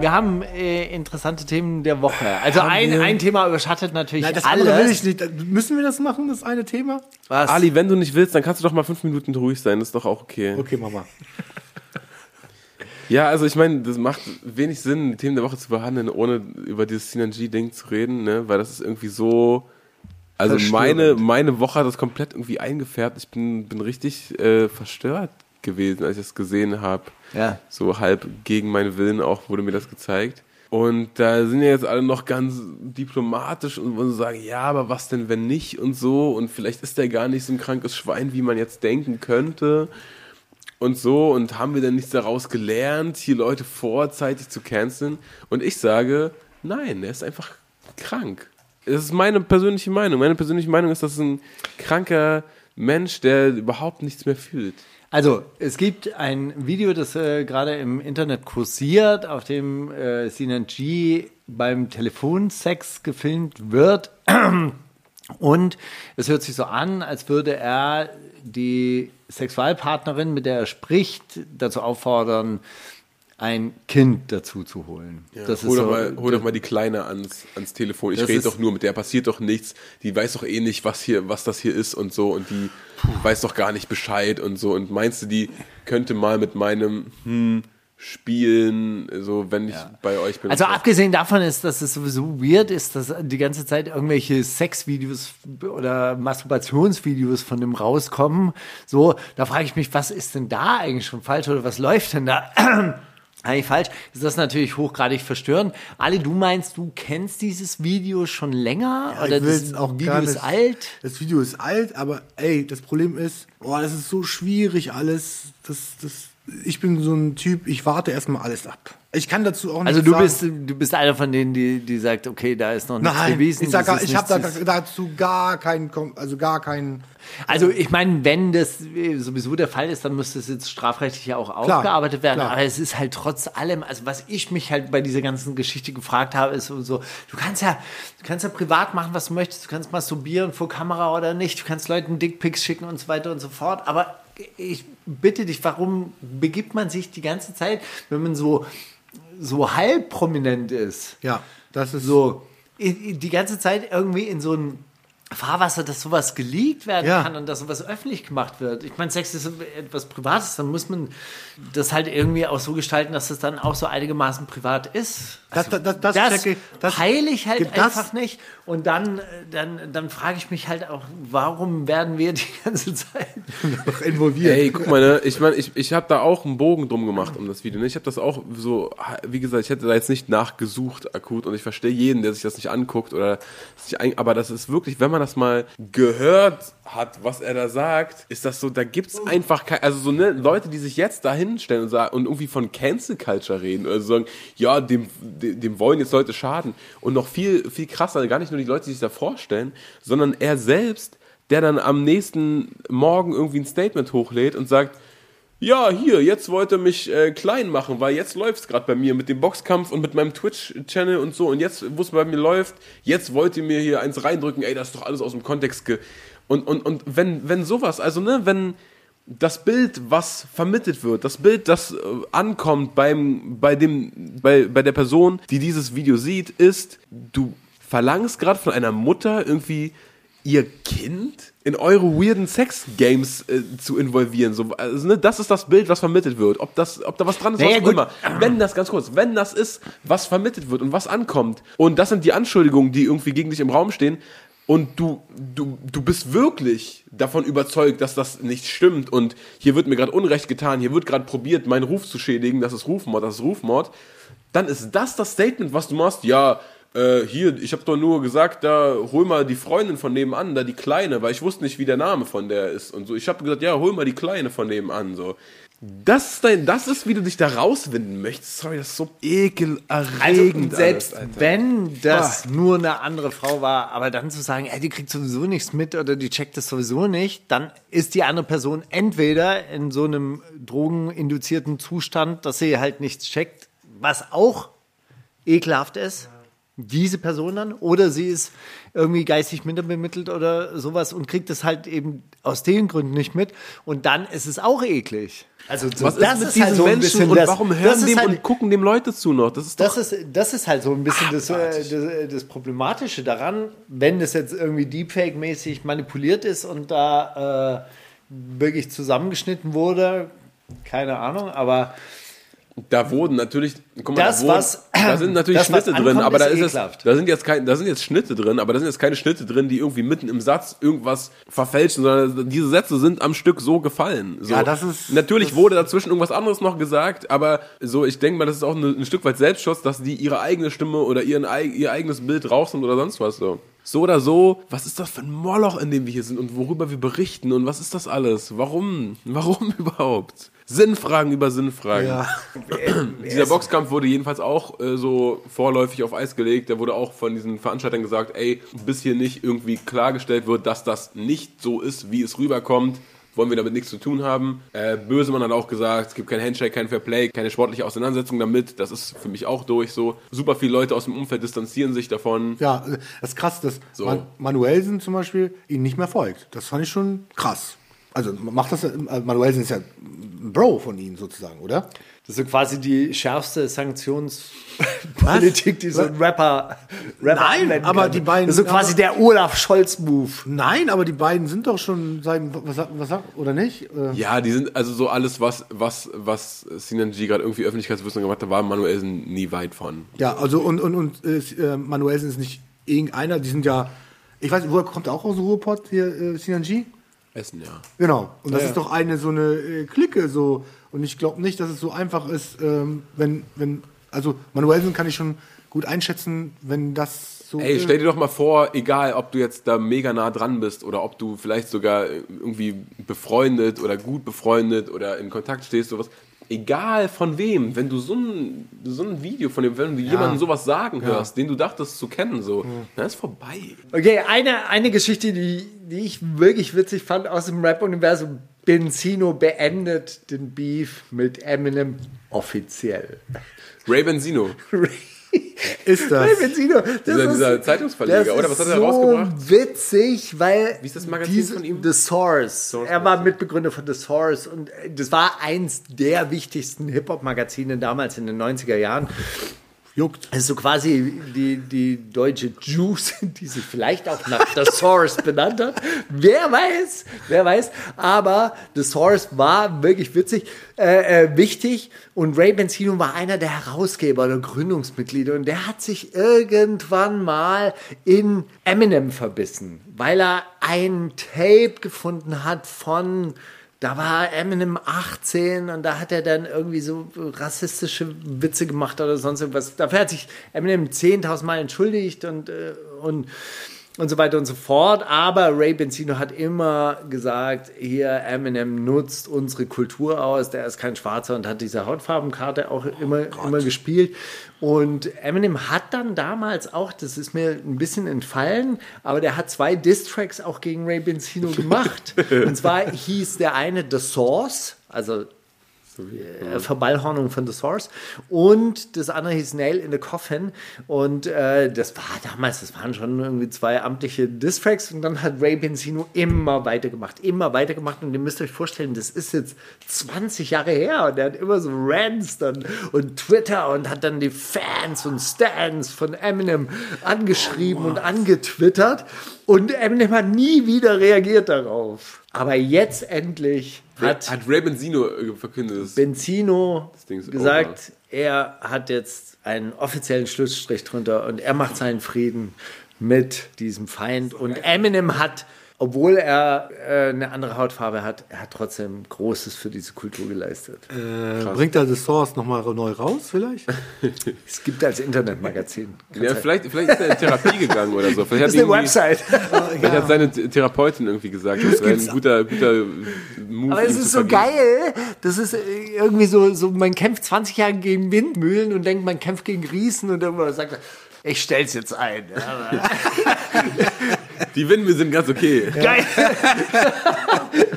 Wir haben äh, interessante Themen der Woche. Also ein, ein Thema überschattet natürlich Nein, das alles. andere will ich nicht. Müssen wir das machen, das eine Thema? Was? Ali, wenn du nicht willst, dann kannst du doch mal fünf Minuten ruhig sein, das ist doch auch okay. Okay, Mama. Ja, also ich meine, das macht wenig Sinn, die Themen der Woche zu behandeln, ohne über dieses Synergy-Ding zu reden, ne? weil das ist irgendwie so. Also meine, meine Woche hat das komplett irgendwie eingefärbt. Ich bin, bin richtig äh, verstört gewesen, als ich das gesehen habe. Ja. So halb gegen meinen Willen auch wurde mir das gezeigt. Und da sind ja jetzt alle noch ganz diplomatisch und wollen sagen, ja, aber was denn, wenn nicht und so und vielleicht ist der gar nicht so ein krankes Schwein, wie man jetzt denken könnte und so und haben wir denn nichts daraus gelernt, hier Leute vorzeitig zu canceln? Und ich sage, nein, er ist einfach krank. Das ist meine persönliche Meinung. Meine persönliche Meinung ist, das ist ein kranker Mensch, der überhaupt nichts mehr fühlt. Also, es gibt ein Video, das äh, gerade im Internet kursiert, auf dem äh, Sinan G beim Telefonsex gefilmt wird. Und es hört sich so an, als würde er die Sexualpartnerin, mit der er spricht, dazu auffordern, ein Kind dazu zu holen. das hol, ist doch so, mal, hol doch mal die Kleine ans, ans Telefon. Ich rede doch nur, mit der passiert doch nichts. Die weiß doch eh nicht, was hier, was das hier ist und so. Und die weiß doch gar nicht Bescheid und so. Und meinst du, die könnte mal mit meinem hm, spielen, so wenn ich bei euch bin? Also abgesehen davon ist, dass es sowieso weird ist, dass die ganze Zeit irgendwelche Sexvideos oder Masturbationsvideos von dem rauskommen. So, da frage ich mich, was ist denn da eigentlich schon falsch oder was läuft denn da? Eigentlich falsch, ist das natürlich hochgradig verstörend. Ali, du meinst, du kennst dieses Video schon länger? oder ich will das auch Video ist nicht- alt? Das Video ist alt, aber ey, das Problem ist, oh, das ist so schwierig alles. Das, das, ich bin so ein Typ, ich warte erstmal alles ab. Ich kann dazu auch nicht Also du sagen, bist, du bist einer von denen, die, die sagt, okay, da ist noch nichts Nein, bewiesen. ich, sag, gar- ich habe da, dazu gar keinen, also gar keinen. Also ich meine, wenn das äh, sowieso der Fall ist, dann müsste es jetzt strafrechtlich ja auch aufgearbeitet werden. klar. Aber es ist halt trotz allem, also was ich mich halt bei dieser ganzen Geschichte gefragt habe, ist so, so du kannst ja, du kannst ja privat machen, was du möchtest. Du kannst masturbieren vor Kamera oder nicht. Du kannst Leuten Dickpics schicken und so weiter und so fort. Aber ich bitte dich, warum begibt man sich die ganze Zeit, wenn man so so halb prominent ist? Ja, das ist so die ganze Zeit irgendwie in so ein Fahrwasser, dass sowas geleakt werden Ja. kann und dass sowas öffentlich gemacht wird. Ich meine, Sex ist etwas Privates, dann muss man das halt irgendwie auch so gestalten, dass es dann auch so einigermaßen privat ist. Das- das- das- das das das- peile ich halt das- einfach nicht. Und dann, äh, dann, dann frage ich mich halt auch, warum werden wir die ganze Zeit noch involviert. Ey, guck mal, ne? ich meine, ich, ich habe da auch einen Bogen drum gemacht um das Video. Ne? Ich habe das auch so, wie gesagt, ich hätte da jetzt nicht nachgesucht akut und ich verstehe jeden, der sich das nicht anguckt oder sich ein, aber das ist wirklich, wenn man das mal gehört hat, was er da sagt, ist das so, da gibt's einfach kein, also so ne, Leute, die sich jetzt da hinstellen und, sagen, und irgendwie von Cancel Culture reden oder sagen, ja, dem, dem, dem wollen jetzt Leute schaden und noch viel, viel krasser, gar nicht nur die Leute, die sich da vorstellen, sondern er selbst, der dann am nächsten Morgen irgendwie ein Statement hochlädt und sagt, ja, hier, jetzt wollte mich äh, klein machen, weil jetzt läuft's gerade bei mir mit dem Boxkampf und mit meinem Twitch-Channel und so. Und jetzt, wo es bei mir läuft, jetzt wollt ihr mir hier eins reindrücken, ey, das ist doch alles aus dem Kontext ge... Und, und, und wenn, wenn sowas, also ne, wenn das Bild, was vermittelt wird, das Bild, das äh, ankommt beim, bei, dem, bei, bei der Person, die dieses Video sieht, ist, du verlangst gerade von einer Mutter irgendwie ihr Kind in eure weirden Sex-Games äh, zu involvieren. So, also, ne, das ist das Bild, was vermittelt wird. Ob, das, ob da was dran ist, Naja, was auch gut. immer. Wenn das, ganz kurz, wenn das ist, was vermittelt wird und was ankommt, und das sind die Anschuldigungen, die irgendwie gegen dich im Raum stehen, und du, du, du bist wirklich davon überzeugt, dass das nicht stimmt und hier wird mir gerade Unrecht getan, hier wird gerade probiert, meinen Ruf zu schädigen, das ist Rufmord, das ist Rufmord, dann ist das das Statement, was du machst, ja, äh, hier, ich habe doch nur gesagt, da hol mal die Freundin von nebenan, da die Kleine, weil ich wusste nicht, wie der Name von der ist und so. Ich habe gesagt, ja, hol mal die Kleine von nebenan, so. Das ist, dein, das ist, wie du dich da rauswinden möchtest. Sorry, das ist so ekelerregend. Also selbst alles, wenn das nur eine andere Frau war, aber dann zu sagen, ey, die kriegt sowieso nichts mit oder die checkt das sowieso nicht, dann ist die andere Person entweder in so einem drogeninduzierten Zustand, dass sie halt nichts checkt, was auch ekelhaft ist, diese Person dann, oder sie ist irgendwie geistig minder bemittelt oder sowas und kriegt es halt eben aus den Gründen nicht mit und dann ist es auch eklig. Also so, Was ist mit diesen halt so Menschen bisschen und das- warum das hören ist dem halt- und gucken dem Leute zu noch? Das ist das ist, das ist halt so ein bisschen das, äh, das, das Problematische daran, wenn das jetzt irgendwie Deepfake-mäßig manipuliert ist und da äh, wirklich zusammengeschnitten wurde, keine Ahnung, aber Da wurden natürlich, guck mal, Das, da, wurden, was- da sind natürlich das, Schnitte drin, aber da ist ist es, ekelhaft. da sind jetzt kein, da sind jetzt Schnitte drin, aber da sind jetzt keine Schnitte drin, die irgendwie mitten im Satz irgendwas verfälschen, sondern diese Sätze sind am Stück so gefallen. So. Ja, das ist- natürlich das- wurde dazwischen irgendwas anderes noch gesagt, aber so, ich denke mal, das ist auch ein, ein Stück weit Selbstschutz, dass die ihre eigene Stimme oder ihren, ihr eigenes Bild rausnehmen oder sonst was so. So oder so, was ist das für ein Moloch, in dem wir hier sind und worüber wir berichten und was ist das alles? Warum? Warum überhaupt? Sinnfragen über Sinnfragen. Ja. Dieser Boxkampf wurde jedenfalls auch äh, so vorläufig auf Eis gelegt. Da wurde auch von diesen Veranstaltern gesagt, ey, bis hier nicht irgendwie klargestellt wird, dass das nicht so ist, wie es rüberkommt, wollen wir damit nichts zu tun haben. Äh, Bösemann hat auch gesagt, es gibt kein Handshake, kein Fairplay, keine sportliche Auseinandersetzung damit. Das ist für mich auch durch so. Super viele Leute aus dem Umfeld distanzieren sich davon. Ja, das ist krass, dass So. Man Manuelsen zum Beispiel ihn nicht mehr folgt. Das fand ich schon krass. Also macht das, äh, Manuelsen ist ja ein Bro von ihnen sozusagen, oder? Das ist so quasi die schärfste Sanktionspolitik, die so ein Rapper, Rapper Nein, aber kann. die beiden- Das ist so quasi der Olaf Scholz-Move. Nein, aber die beiden sind doch schon seit, was, was sagt, oder nicht? Äh, Ja, die sind also so alles, was, was, was Sinan G gerade irgendwie Öffentlichkeitswissen gemacht hat, war Manuelsen nie weit von. Ja, also und, und, und äh, äh, Manuelsen ist nicht irgendeiner, die sind ja, ich weiß, woher kommt er auch aus dem Ruhrpott, hier, äh, Sinan G? Essen, ja. Genau. Und das Ja, ist ja. doch eine so eine äh, Clique so. Und ich glaube nicht, dass es so einfach ist, ähm, wenn, wenn, also Manuelsen kann ich schon gut einschätzen, wenn das so. Ey, stell dir doch mal vor, egal ob du jetzt da mega nah dran bist oder ob du vielleicht sogar irgendwie befreundet oder gut befreundet oder in Kontakt stehst, sowas. Egal von wem, wenn du so ein, so ein Video von dem, wenn du jemanden sowas sagen hörst, den du dachtest zu kennen, so, dann ist vorbei. Okay, eine, eine Geschichte, die, die ich wirklich witzig fand aus dem Rap-Universum. Benzino beendet den Beef mit Eminem offiziell. Ray Benzino. ist das. Ray Benzino, das Dieser- ist, dieser Zeitungsverleger, das oder? Was hat er so rausgebracht? witzig, weil Wie ist das Magazin von ihm? The Source. er war Mitbegründer von The Source und äh, das war eins der wichtigsten Hip-Hop-Magazine damals in den 90er Jahren. Juckt. Das ist so quasi die, die deutsche Juice, die sich vielleicht auch nach The Source benannt hat. Wer weiß, wer weiß. Aber The Source war wirklich witzig, äh, äh, wichtig. Und Ray Benzino war einer der Herausgeber oder Gründungsmitglieder. Und der hat sich irgendwann mal in Eminem verbissen, weil er ein Tape gefunden hat von da war Eminem 18 und da hat er dann irgendwie so rassistische Witze gemacht oder sonst irgendwas. Dafür hat sich Eminem 10.000 Mal entschuldigt und, äh, und, und so weiter und so fort. Aber Ray Benzino hat immer gesagt, hier Eminem nutzt unsere Kultur aus, der ist kein Schwarzer und hat diese Hautfarbenkarte auch immer, immer gespielt. Und Eminem hat dann damals auch, das ist mir ein bisschen entfallen, aber der hat zwei Diss-Tracks auch gegen Ray Benzino gemacht. Und zwar hieß der eine The Source, also äh, Verballhornung von The Source. Und das andere hieß Nail in the Coffin. Und äh, das war damals, das waren schon irgendwie zwei amtliche Distracks. Und dann hat Ray Benzino immer weitergemacht, immer weitergemacht. Und ihr müsst euch vorstellen, das ist jetzt 20 Jahre her. Und er hat immer so Rants dann und Twitter und hat dann die Fans und Stans von Eminem angeschrieben und angetwittert. Und Eminem hat nie wieder reagiert darauf. Aber jetzt endlich hat Hat Ray Benzino äh, verkündet. Benzino Ding ist gesagt, er hat jetzt einen offiziellen Schlussstrich drunter und er macht seinen Frieden mit diesem Feind. Und Eminem hat obwohl er äh, eine andere Hautfarbe hat, er hat trotzdem Großes für diese Kultur geleistet. Äh, bringt er The Source nochmal neu raus, vielleicht? Es gibt als Internetmagazin. Ja, vielleicht, vielleicht ist er in Therapie gegangen oder so. Vielleicht Das hat, ist eine Website. vielleicht hat seine Therapeutin irgendwie gesagt, das wäre ein guter, guter Move. Aber es ist so vergeben. geil. Das ist irgendwie so, so, man kämpft 20 Jahre gegen Windmühlen und denkt, man kämpft gegen Riesen und irgendwann sagt er, ich stell's jetzt ein. Die Windmühlen sind ganz okay. Geil.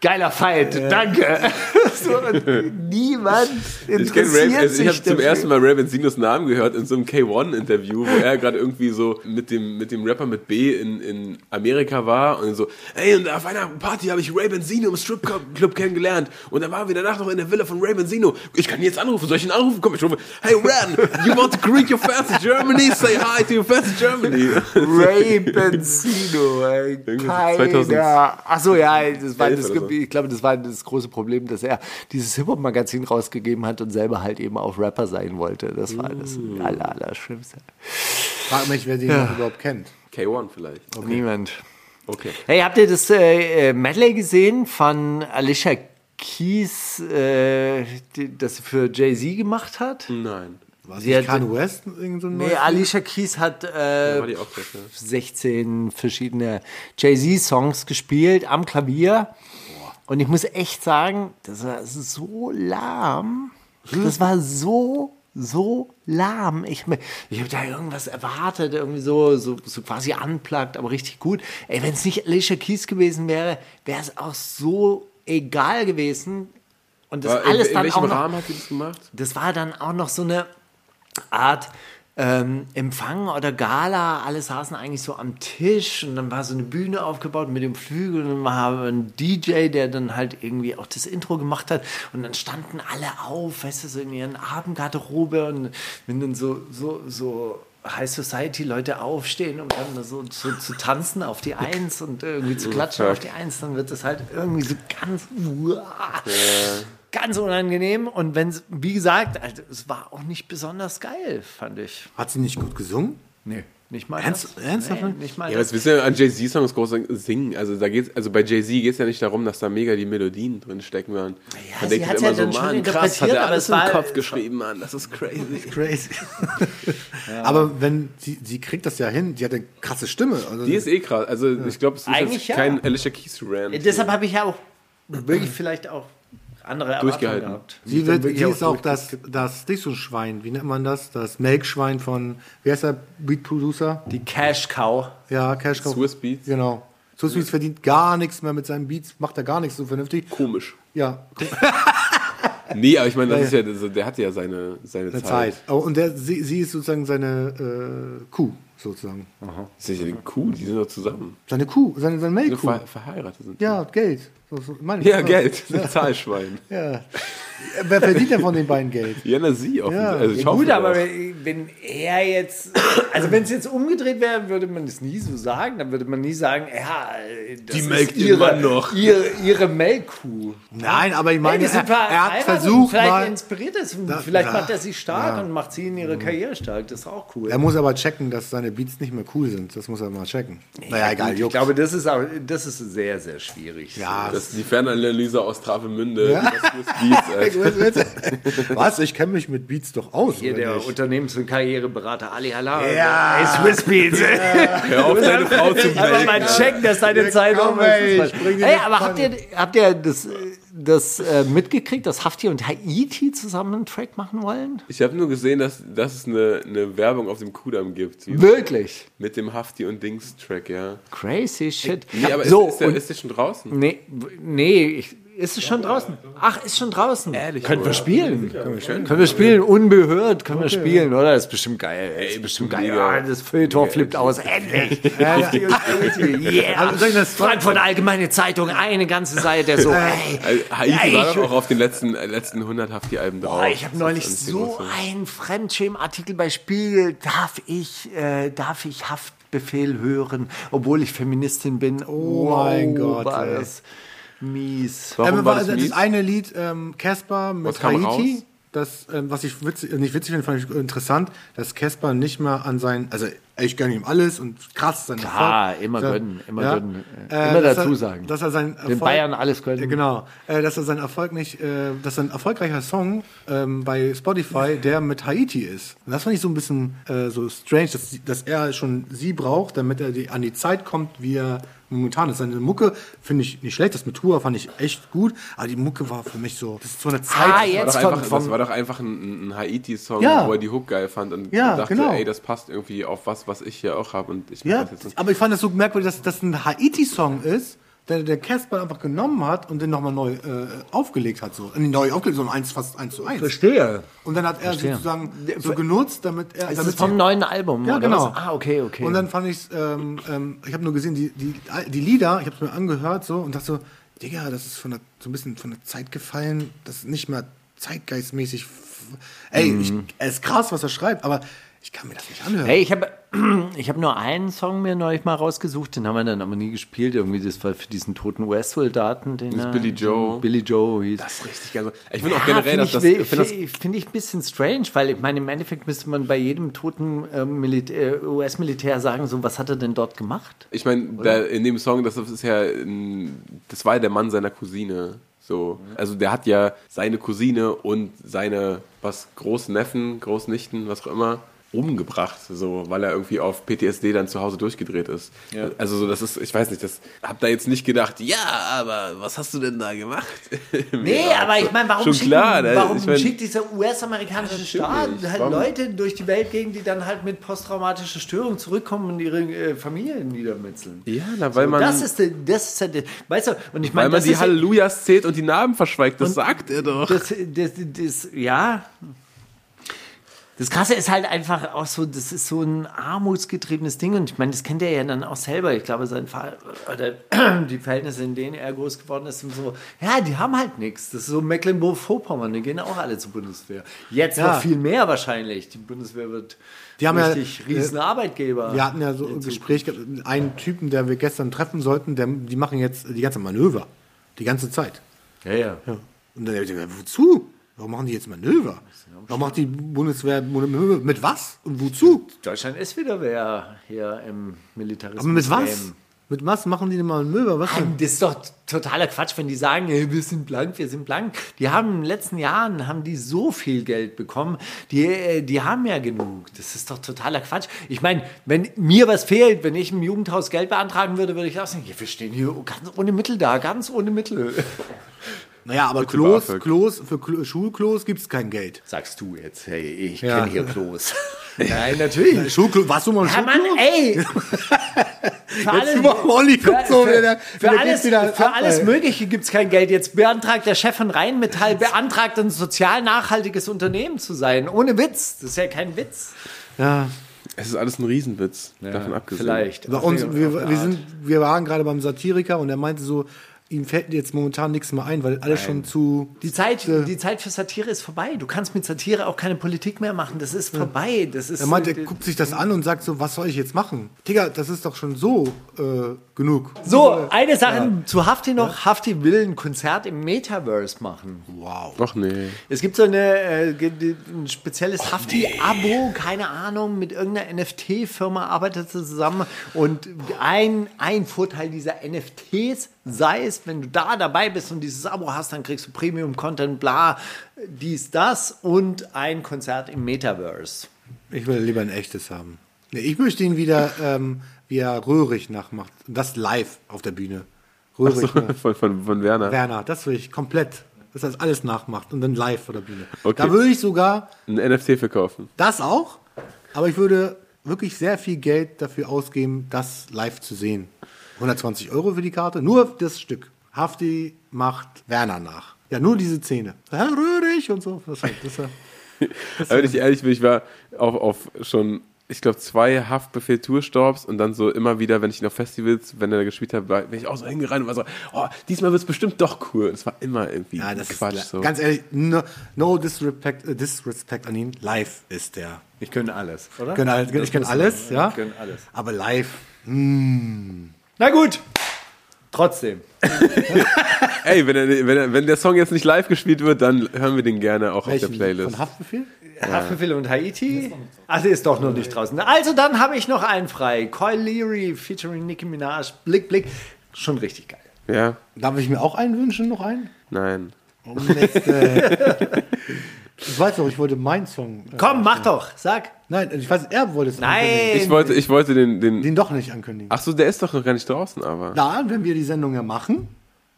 Geiler Fight, danke. so, und niemand interessiert Ray, also sich ich habe zum ersten Mal Ray Benzinos Namen gehört in so einem K1-Interview, wo er gerade irgendwie so mit dem, mit dem Rapper mit B in, in Amerika war und so, ey, und auf einer Party habe ich Ray Benzino im Stripclub kennengelernt und dann waren wir danach noch in der Villa von Ray Benzino. Ich kann ihn jetzt anrufen, soll ich ihn anrufen? Komm, ich rufe, hey Ran, you want to greet your fans in Germany? Say hi to your fans in Germany. Ray Benzino, ey. Keiner. 2011 Achso, ja, das war das, so. Ich glaube, das war das große Problem, dass er dieses Hip-Hop-Magazin rausgegeben hat und selber halt eben auch Rapper sein wollte. Das war das Mm. aller, aller Schlimmste. Frag mich, wer den noch überhaupt kennt. K1 vielleicht. Niemand. Okay. Hey, habt ihr das äh, äh, Medley gesehen von Alicia Keys, äh, die, das sie für Jay-Z gemacht hat? Nein. War Sie hat- Kanye West? So Nee, Alicia Keys hat äh, das, ne? 16 verschiedene Jay-Z-Songs gespielt am Klavier. Und ich muss echt sagen, das war so lahm. Das war so, so lahm. Ich, ich habe da irgendwas erwartet, irgendwie so, so, so quasi unplugged, aber richtig gut. Ey, wenn es nicht Alicia Keys gewesen wäre, wäre es auch so egal gewesen. Und das in, alles in dann welchem auch noch, Rahmen hat sie das gemacht? das war dann auch noch so eine Art ähm, Empfang oder Gala. Alle saßen eigentlich so am Tisch und dann war so eine Bühne aufgebaut mit dem Flügel und dann war ein DJ, der dann halt irgendwie auch das Intro gemacht hat und dann standen alle auf, weißt du, so in ihren Abendgarderobe und wenn dann so, so, so High Society Leute aufstehen, um dann so zu, zu tanzen auf die Eins und irgendwie zu klatschen auf die Eins, dann wird das halt irgendwie so ganz ganz unangenehm und wenn wie gesagt, also, es war auch nicht besonders geil, fand ich. Hat sie nicht gut gesungen? Nee, nicht mal Ernst- das. ernsthaft? Nee, nicht mal Ja, das. wissen wir an Jay-Z-Songs groß singen? Also da geht's, also bei Jay-Z geht es ja nicht darum, dass da mega die Melodien drin stecken. Man, Ja, man sie denkt immer ja so, dann schon Mann, krass, hat er alles es im Kopf geschrieben, Mann, das ist crazy. Crazy. Aber wenn sie, sie kriegt das ja hin, die hat eine krasse Stimme. Also Die ist eh krass. Also ich glaube, es ist ja. kein Alicia Keys Rant. Deshalb habe ich ja auch wirklich vielleicht auch andere Erwartungen Durchgehalten. gehabt. sie, wird, sie ist auch das, das Dixon-Schwein, wie nennt man das? Das Melkschwein von, wie heißt der Beat-Producer? die Cash Cow. Ja, Cash Cow. Swiss Beats. Genau. Swiss Beats verdient gar nichts mehr mit seinen Beats, macht er gar nichts so vernünftig. Komisch. Ja, Nee, aber ich meine, das ist ja, also, der hatte ja seine, seine eine Zeit. Zeit. Oh, und der, sie, sie ist sozusagen seine äh, Kuh, sozusagen. Das ist ja die Kuh, die sind doch zusammen. Seine Kuh, seine, seine Die Melkkuh. ver verheiratet sind. Ja, Geld. So, so, meine. Ja, Geld. Ein Zahlschwein. Ja. Wer verdient denn von den beiden Geld? Ja, na sie offensichtlich. Ja. also ich Ja, gut, aber auch. wenn, wenn er jetzt, also wenn es jetzt umgedreht wäre, würde man das nie so sagen. Dann würde man nie sagen, ja, das Die melkt ihre, noch. Ihre, ihre Melkkuh. Nein, aber ich Hey, meine, die er, er hat versucht vielleicht mal. inspiriert es. Da- vielleicht ja. macht er sie stark Ja. und macht sie in ihre Karriere stark. Das ist auch cool. Er muss aber checken, dass seine Beats nicht mehr cool sind. Das muss er mal checken. naja, egal, ich juckt. glaube, das ist auch, das ist sehr, sehr schwierig. ja, Das ist die Fernanalyse aus Travemünde. Das Swiss Beats. Was? Ich kenne mich mit Beats doch aus. Hier der nicht? Unternehmens- und Karriereberater Ali Halal. Ja. Ey, Swiss Beats. Hör auf, deine Frau zu Einfach mal checken, dass deine Zeit komm, um ey, ist. Ey, aber habt ihr, habt ihr das, das äh, mitgekriegt, dass Hafti und Haiti zusammen einen Track machen wollen? Ich habe nur gesehen, dass, dass es eine, eine Werbung auf dem Kudamm gibt. Wirklich? Mit dem Hafti und Dings Track, ja. Crazy shit. Nee, aber so, ist, ist, der, und- ist der schon draußen? Nee, nee, ich, ist es schon draußen? Ach, ist schon draußen. Ehrlich, Können wir spielen? Können wir spielen, unbehört können wir spielen, oder? Das ist bestimmt geil. Ey, ist bestimmt geil. Ja, das Feuilleton flippt aus. Endlich. Haiti. Yeah. Also das- Frankfurt Allgemeine Zeitung, eine ganze Seite so. Ey, Haiti war ich- doch auch auf den letzten, äh, letzten 100 Hafti-Alben drauf. Boah, ich habe Das neulich so einen Fremdschämen-Artikel bei Spiegel. Darf ich, äh, darf ich Haftbefehl hören, obwohl ich Feministin bin? Oh mein Gott, war ey. Das mies. Warum Ähm, war das das, mies? eine Lied, ähm, Casper mit Was kam Haiti. raus? Das, ähm, was ich witzig, nicht witzig finde, fand ich interessant, dass Casper nicht mehr an sein, also ich gönne ihm alles und krass sein Klar, Erfolg. immer gönnen, immer ja. gönnen. Äh, Äh, immer dass dazu er, sagen. Dass er seinen Erfolg, Den Bayern alles gönnen. Ja, genau. Äh, dass er seinen Erfolg nicht, äh, dass ein erfolgreicher Song ähm, bei Spotify, der mit Haiti ist. Und das fand ich so ein bisschen äh, so strange, dass, dass er schon sie braucht, damit er die, an die Zeit kommt, wie er momentan ist. Seine Mucke finde ich nicht schlecht, das mit Tour fand ich echt gut, aber die Mucke war für mich so, das ist so eine Zeit. Ah, Das war, jetzt doch von- einfach, das war doch einfach ein, ein Haiti-Song, Ja. wo er die Hook geil fand und Ja, dachte, genau. ey, das passt irgendwie auf was, was ich hier auch habe Ja, das aber ich fand das so merkwürdig, dass das ein Haiti-Song ist, der der Casper einfach genommen hat und den nochmal neu äh, aufgelegt hat. So. Äh, neu aufgelegt, so ein eins, fast eins zu eins. Verstehe. Und dann hat er Verstehe. sozusagen so genutzt, damit er. Ist damit vom neuen Album? ja, oder genau. Was? Ah, okay, okay. Und dann fand ich ähm, ähm, ich habe nur gesehen, die, die, die Lieder, ich habe es mir angehört so und dachte so, Digga, das ist von der, so ein bisschen von der Zeit gefallen, das ist nicht mehr zeitgeistmäßig. Ey, ich, es ist krass, was er schreibt, aber ich kann mir das nicht anhören. Hey, ich habe ich hab nur einen Song mir neulich mal rausgesucht, den haben wir dann aber nie gespielt. Irgendwie, das war für diesen toten US-Soldaten. den Das er- Billy Joe. Billy Joe hieß. Das ist richtig geil. Ich finde auch Ja, generell, dass ich, das, finde find das find ich ein bisschen strange, weil ich meine, im Endeffekt müsste man bei jedem toten äh, Militär- US-Militär sagen, so, was hat er denn dort gemacht? Ich meine, in dem Song, das ist ja, das war ja der Mann seiner Cousine. So, also der hat ja seine Cousine und seine was Großneffen, Großnichten, was auch immer umgebracht, so, weil er irgendwie auf PTSD dann zu Hause durchgedreht ist. Also so, das ist, ich weiß nicht, das hab da jetzt nicht gedacht, ja, aber was hast du denn da gemacht? Nee, aber ich meine, warum, Schon schicken, klar, ne? warum Ich mein- schickt dieser US-amerikanische Staat halt warum? Leute durch die Welt gegen, die dann halt mit posttraumatischer Störung zurückkommen und ihre äh, Familien niedermetzeln? Ja, na, weil So, man, das ist, der- das ist der, weißt du, und ich weil meine, man das die ja- Hallelujahs zählt und die Namen verschweigt, das sagt er doch. das, das, das, ja. Das Krasse ist halt einfach auch so, das ist so ein armutsgetriebenes Ding und ich meine, das kennt er ja dann auch selber. Ich glaube, sein Vater, oder die Verhältnisse, in denen er groß geworden ist, sind so, ja, die haben halt nichts. Das ist so Mecklenburg-Vorpommern, die gehen auch alle zur Bundeswehr. Jetzt Ja. noch viel mehr wahrscheinlich. Die Bundeswehr wird Die haben ja, richtig riesen äh, Arbeitgeber. Wir hatten ja so ein Gespräch mit einen Typen, der wir gestern treffen sollten, der, die machen jetzt die ganze Manöver. Die ganze Zeit. Ja, ja. Ja. Und dann habe ich gesagt, wozu? Warum machen die jetzt Manöver? Warum macht die Bundeswehr Manöver? Mit was? Und wozu? Deutschland ist wieder wer hier im Militarismus. Aber mit was? Game. Mit was machen die denn mal Manöver? Was denn? Das ist doch totaler Quatsch, wenn die sagen, hey, wir sind blank, wir sind blank. Die haben in den letzten Jahren haben die so viel Geld bekommen, die, äh, die haben ja genug. Das ist doch totaler Quatsch. Ich meine, wenn mir was fehlt, wenn ich im Jugendhaus Geld beantragen würde, würde ich auch sagen, ja, wir stehen hier ganz ohne Mittel da, ganz ohne Mittel. Naja, aber Klos. Klos, für Klo, Schulklos gibt es kein Geld. Sagst du jetzt, hey, ich Ja. kenne hier Klos. Nein, natürlich. Schulklo, warst du mal ein Ja, Mann, Schulklo? ey! Für alles, Olli guckt so, für, wie der- wie für alles, wieder für ab, alles. Mögliche gibt es kein Geld. Jetzt beantragt der Chef von Rheinmetall, beantragt ein sozial nachhaltiges Unternehmen zu sein. Ohne Witz. Das ist ja kein Witz. Ja. Es ist alles ein Riesenwitz, davon abgesehen. Vielleicht. Bei uns, wir, wir, sind, wir waren gerade beim Satiriker und er meinte so, ihm fällt jetzt momentan nichts mehr ein, weil alles schon zu. Die Zeit, Äh, die Zeit für Satire ist vorbei. Du kannst mit Satire auch keine Politik mehr machen. Das ist vorbei. Das ist Er meinte, äh, er guckt sich das an und sagt so, was soll ich jetzt machen? Digga, das ist doch schon so äh, genug. so, eine Sache zu Hafti noch. Hafti will ein Konzert im Metaverse machen. Wow. Ach nee. Es gibt so eine, äh, ein spezielles Hafti-Abo, keine Ahnung, mit irgendeiner NFT-Firma arbeitet zusammen. Und ein, ein Vorteil dieser NFTs sei es, wenn du da dabei bist und dieses Abo hast, dann kriegst du Premium-Content, bla, dies, das und ein Konzert im Metaverse. Ich will lieber ein echtes haben. Nee, ich möchte ihn wieder, ähm, wie er Röhrig nachmacht. Und das live auf der Bühne. Röhrig, ne? Von, von, von Werner. Werner, das will ich komplett. Dass er das alles nachmacht und dann live vor der Bühne. Okay. Da würde ich sogar Ein NFT verkaufen. das auch, aber ich würde wirklich sehr viel Geld dafür ausgeben, das live zu sehen. 120 Euro für die Karte, nur das Stück. Hafti macht Werner nach. Ja, nur diese Szene. Herr Röhrig und so. Das, das, das, Aber wenn ich ehrlich bin, ich war auf, auf schon, ich glaube, zwei Haftbefehl-Tourstops und dann so immer wieder, wenn ich noch Festivals, wenn er da gespielt hat, bin ich auch so hingerannt und war so, oh, diesmal wird es bestimmt doch cool. Das war immer irgendwie ja, das Quatsch. ist, so. ganz ehrlich, no, no disrespect, äh, disrespect an ihn. Live ist der. Ich könnte alles, oder? Können alles, ich kann alles, ja. können alles. Aber live, Na gut. Trotzdem. Ey, wenn, er, wenn, er, wenn der Song jetzt nicht live gespielt wird, dann hören wir den gerne auch auf der Welchen? Playlist. Von Haftbefehl? Haftbefehl und Haiti. Der ist doch noch nicht draußen. Also dann habe ich noch einen frei. Coil Leary featuring Nicki Minaj. Blick, Blick. Schon richtig geil. Ja? Darf ich mir auch einen wünschen, noch einen? Nein. Mist, ey. Ich weiß doch, ich wollte meinen Song. äh, Komm, mach doch. Sag. Nein, ich weiß, er wollte es Nein. ankündigen. Ich wollte, ich wollte den, den. Den doch nicht ankündigen. Ach so, der ist doch noch gar nicht draußen, aber. Na, wenn wir die Sendung ja machen,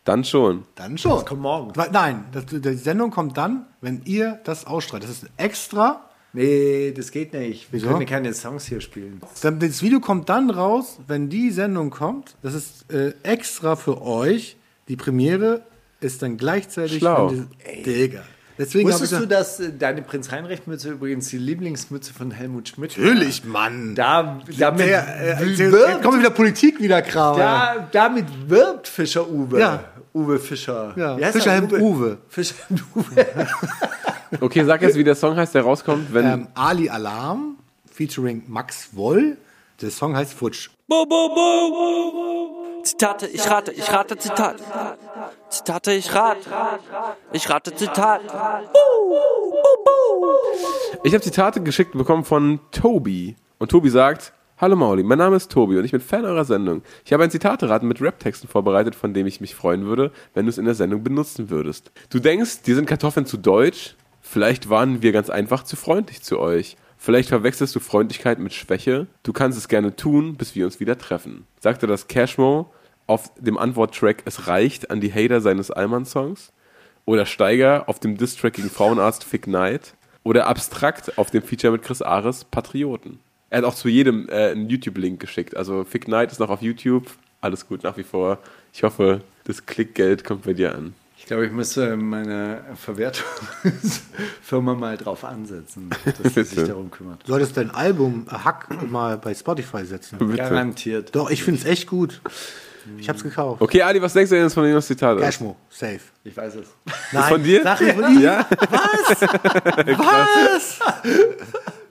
Dann schon. dann schon. Das kommt morgen. Nein, das, die Sendung kommt dann, wenn ihr das ausstrahlt. Das ist extra. Nee, das geht nicht. Wir Wieso? können keine Songs hier spielen. Das Video kommt dann raus, wenn die Sendung kommt. Das ist äh, extra für euch. Die Premiere ist dann gleichzeitig. Schlau. Digga. Deswegen Wusstest du, dass äh, deine Prinz Heinrich-Mütze übrigens die Lieblingsmütze von Helmut Schmidt war? Natürlich, Mann. Da, damit, Der, äh, der, wirbt, kommt wieder Politik wieder, Kram. da, damit wirbt Fischer Uwe. Ja. Uwe Fischer. Ja, Fischer er? Helmut Uwe. Fischer Uwe. Okay, sag jetzt, wie der Song heißt, der rauskommt, wenn. Ähm, Ali Alarm featuring Max Woll. Der Song heißt Futsch. Zitate, ich rate, ich rate Zitat. Zitate, ich rate. Ich rate Zitat. Ich habe Zitate geschickt bekommen von Tobi. Und Tobi sagt: Hallo Mauli, mein Name ist Tobi und ich bin Fan eurer Sendung. Ich habe ein Zitateraten mit Rap-Texten vorbereitet, von dem ich mich freuen würde, wenn du es in der Sendung benutzen würdest. Du denkst, dir sind Kartoffeln zu deutsch? Vielleicht waren wir ganz einfach zu freundlich zu euch. Vielleicht verwechselst du Freundlichkeit mit Schwäche. Du kannst es gerne tun, bis wir uns wieder treffen. Sagte das Cashmo auf dem Antworttrack Es reicht an die Hater seines Allmann-Songs? Oder Steiger auf dem Distrack gegen Frauenarzt Fick Knight? Oder Abstrakt auf dem Feature mit Chris Ares Patrioten? Er hat auch zu jedem äh, einen YouTube-Link geschickt. Also Fick Knight ist noch auf YouTube. Alles gut nach wie vor. Ich hoffe, das Klickgeld kommt bei dir an. Ich glaube, ich müsste meine Verwertungsfirma mal drauf ansetzen, dass sie sich darum kümmert. Du solltest dein Album äh, Hack mal bei Spotify setzen. Bitte. Garantiert. Doch, ich finde es echt gut. Ich hab's gekauft. Okay, Adi, was denkst du denn jetzt von dem Zitat? ist? Cashmo, safe. Ich weiß es. Nein, von dir? Sag ich von dir? Ja? Was?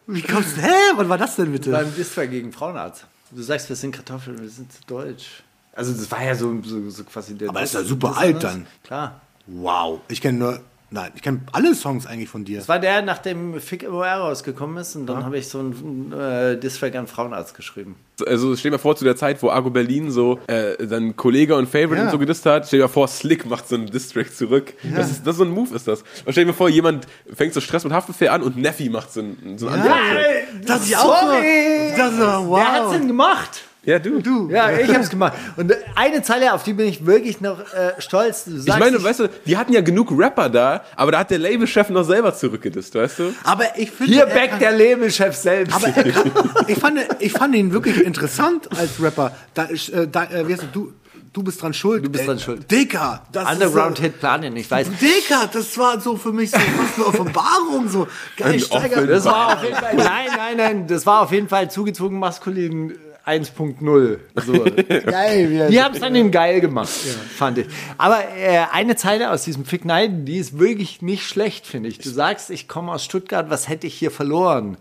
Wie kommst du? Hä? Was war das denn bitte? Beim Distrack gegen Frauenarzt. Du sagst, wir sind Kartoffeln, wir sind zu deutsch. Also das war ja so, so, so quasi der... Aber ist ja super alt dann. Klar. Wow. Ich kenne nur. Nein, ich kenne alle Songs eigentlich von dir. Das war der, nachdem Fick MOR rausgekommen ist und dann habe ich so einen äh, Distrack an Frauenarzt geschrieben. Also stell dir mal vor, zu der Zeit, wo Argo Berlin so äh, dann Kollege und Favorite Ja. und so gedisst hat, stell dir mal vor, Slick macht so einen Distrack zurück. Das, ist, das ist so ein Move ist das. Und stell dir mal vor, jemand fängt so Stress mit Haftbefehl an und Neffi macht so einen, so einen Antworttrack. Das ist auch Sorry! so. Das ist, wow. Wer hat's denn gemacht? Ja, du. Du. Ja, ich hab's gemacht. Und eine Zeile, auf die bin ich wirklich noch äh, stolz. Du Ich sagst, meine, weißt du, die hatten ja genug Rapper da, aber da hat der Labelchef noch selber zurückgedisst, weißt du? Aber ich finde. hier er backt der Labelchef selbst. Aber er kann, ich, fand, ich fand ihn wirklich interessant als Rapper. Da, äh, da, äh, wie heißt du, du, du bist dran schuld. Du bist Äh, dran schuld. Dicker. Das Underground ist Hit planen, ich weiß. so, Dicker, das war so für mich so fast eine Offenbarung. So. Geil, Ein Steiger. Das war auf jeden Fall, nein, nein, nein, das war auf jeden Fall zugezogen maskulin 1.0. So. Geil. Die haben es dann in geil gemacht, fand ich. Aber äh, eine Zeile aus diesem Fick Nein, die ist wirklich nicht schlecht, finde ich. Du sagst, ich komme aus Stuttgart, was hätte ich hier verloren?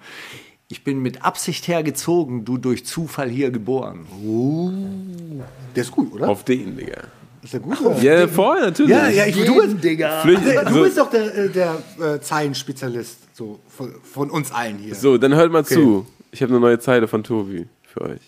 Ich bin mit Absicht hergezogen, du durch Zufall hier geboren. Der ist gut, oder? Auf den, Digga. Ist der gut? Oder? Ja, vorher natürlich. Ja, ja, ich, du bist, Digga. Flücht- du so, bist doch der, äh, der äh, Zeilenspezialist so, von, von uns allen hier. so, dann hört mal zu. Ich habe eine neue Zeile von Tobi für euch.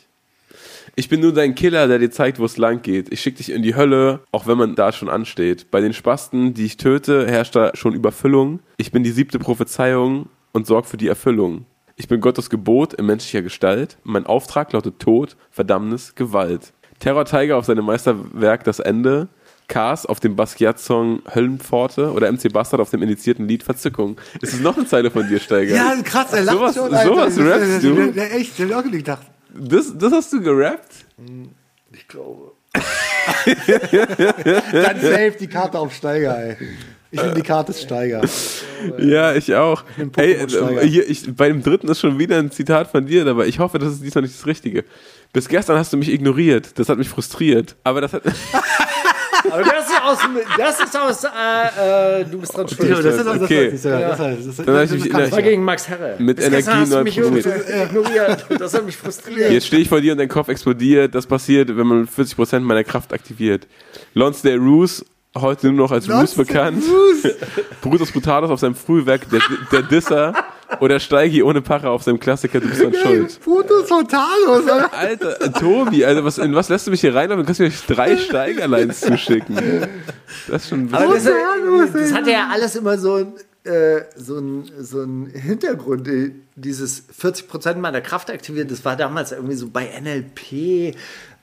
Ich bin nur dein Killer, der dir zeigt, wo es lang geht. Ich schick dich in die Hölle, auch wenn man da schon ansteht. Bei den Spasten, die ich töte, herrscht da schon Überfüllung. Ich bin die siebte Prophezeiung und sorg für die Erfüllung. Ich bin Gottes Gebot in menschlicher Gestalt. Mein Auftrag lautet Tod, Verdammnis, Gewalt. Terror Tiger auf seinem Meisterwerk Das Ende. Cars auf dem Basquiat-Song Höllenpforte oder MC Bastard auf dem indizierten Lied Verzückung. Ist es noch eine Zeile von dir, Steiger? Ja, krass, er lacht Sowas- schon. sowas Das- rappst du? Ja, echt, hab ich auch gedacht. Das, das hast du gerappt? Ich glaube. Dann safe die Karte auf Steiger, ey. Ich nehme die Karte Steiger. Ja, ich auch. nehm Ey, äh, hier, ich, bei dem dritten ist schon wieder ein Zitat von dir, aber ich hoffe, das ist diesmal nicht das Richtige. Bis gestern hast du mich ignoriert. Das hat mich frustriert. Aber das hat. Aber das ist aus, dem- das ist aus, äh, äh, du bist dran schuld. Das ist das, Okay. das, das, das, das, das, Dann hab ich mich Das war gegen Max Herre. Mit Bis Energie hast du mich neu irgendwie ignoriert. Das hat mich frustriert. Jetzt stehe ich vor dir und dein Kopf explodiert. Das passiert, wenn man 40% meiner Kraft aktiviert. Lonsdale Roos, heute nur noch als Roos bekannt. Brutus Brutalis auf seinem Frühwerk, der, der Disser. Oder Steigi ohne Pache auf seinem Klassiker, du bist dran schuld. Fotos von Talos. Alter. Alter, äh, Tobi, also was, in was lässt du mich hier rein? Du kannst mir drei Steigerlines zuschicken. Das ist schon ein Aber bisschen. das, das hatte ja alles immer so ein, äh, so ein, so ein Hintergrund. Dieses 40% meiner Kraft aktiviert, das war damals irgendwie so bei NLP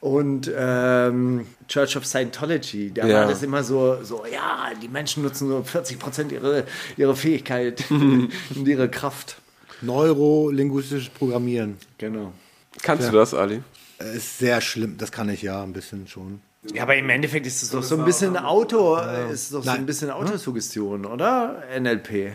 und ähm, Church of Scientology. Da Ja. war das immer so, so, ja, die Menschen nutzen nur 40% ihre, ihre Fähigkeit und ihre Kraft. Neurolinguistisches Programmieren. Genau. Kannst du das, Ali? Äh, Ist sehr schlimm. Das kann ich ja ein bisschen schon. Ja, aber im Endeffekt ist es doch so ein bisschen Auto, äh, ist doch so ein bisschen Autosuggestion, oder? NLP.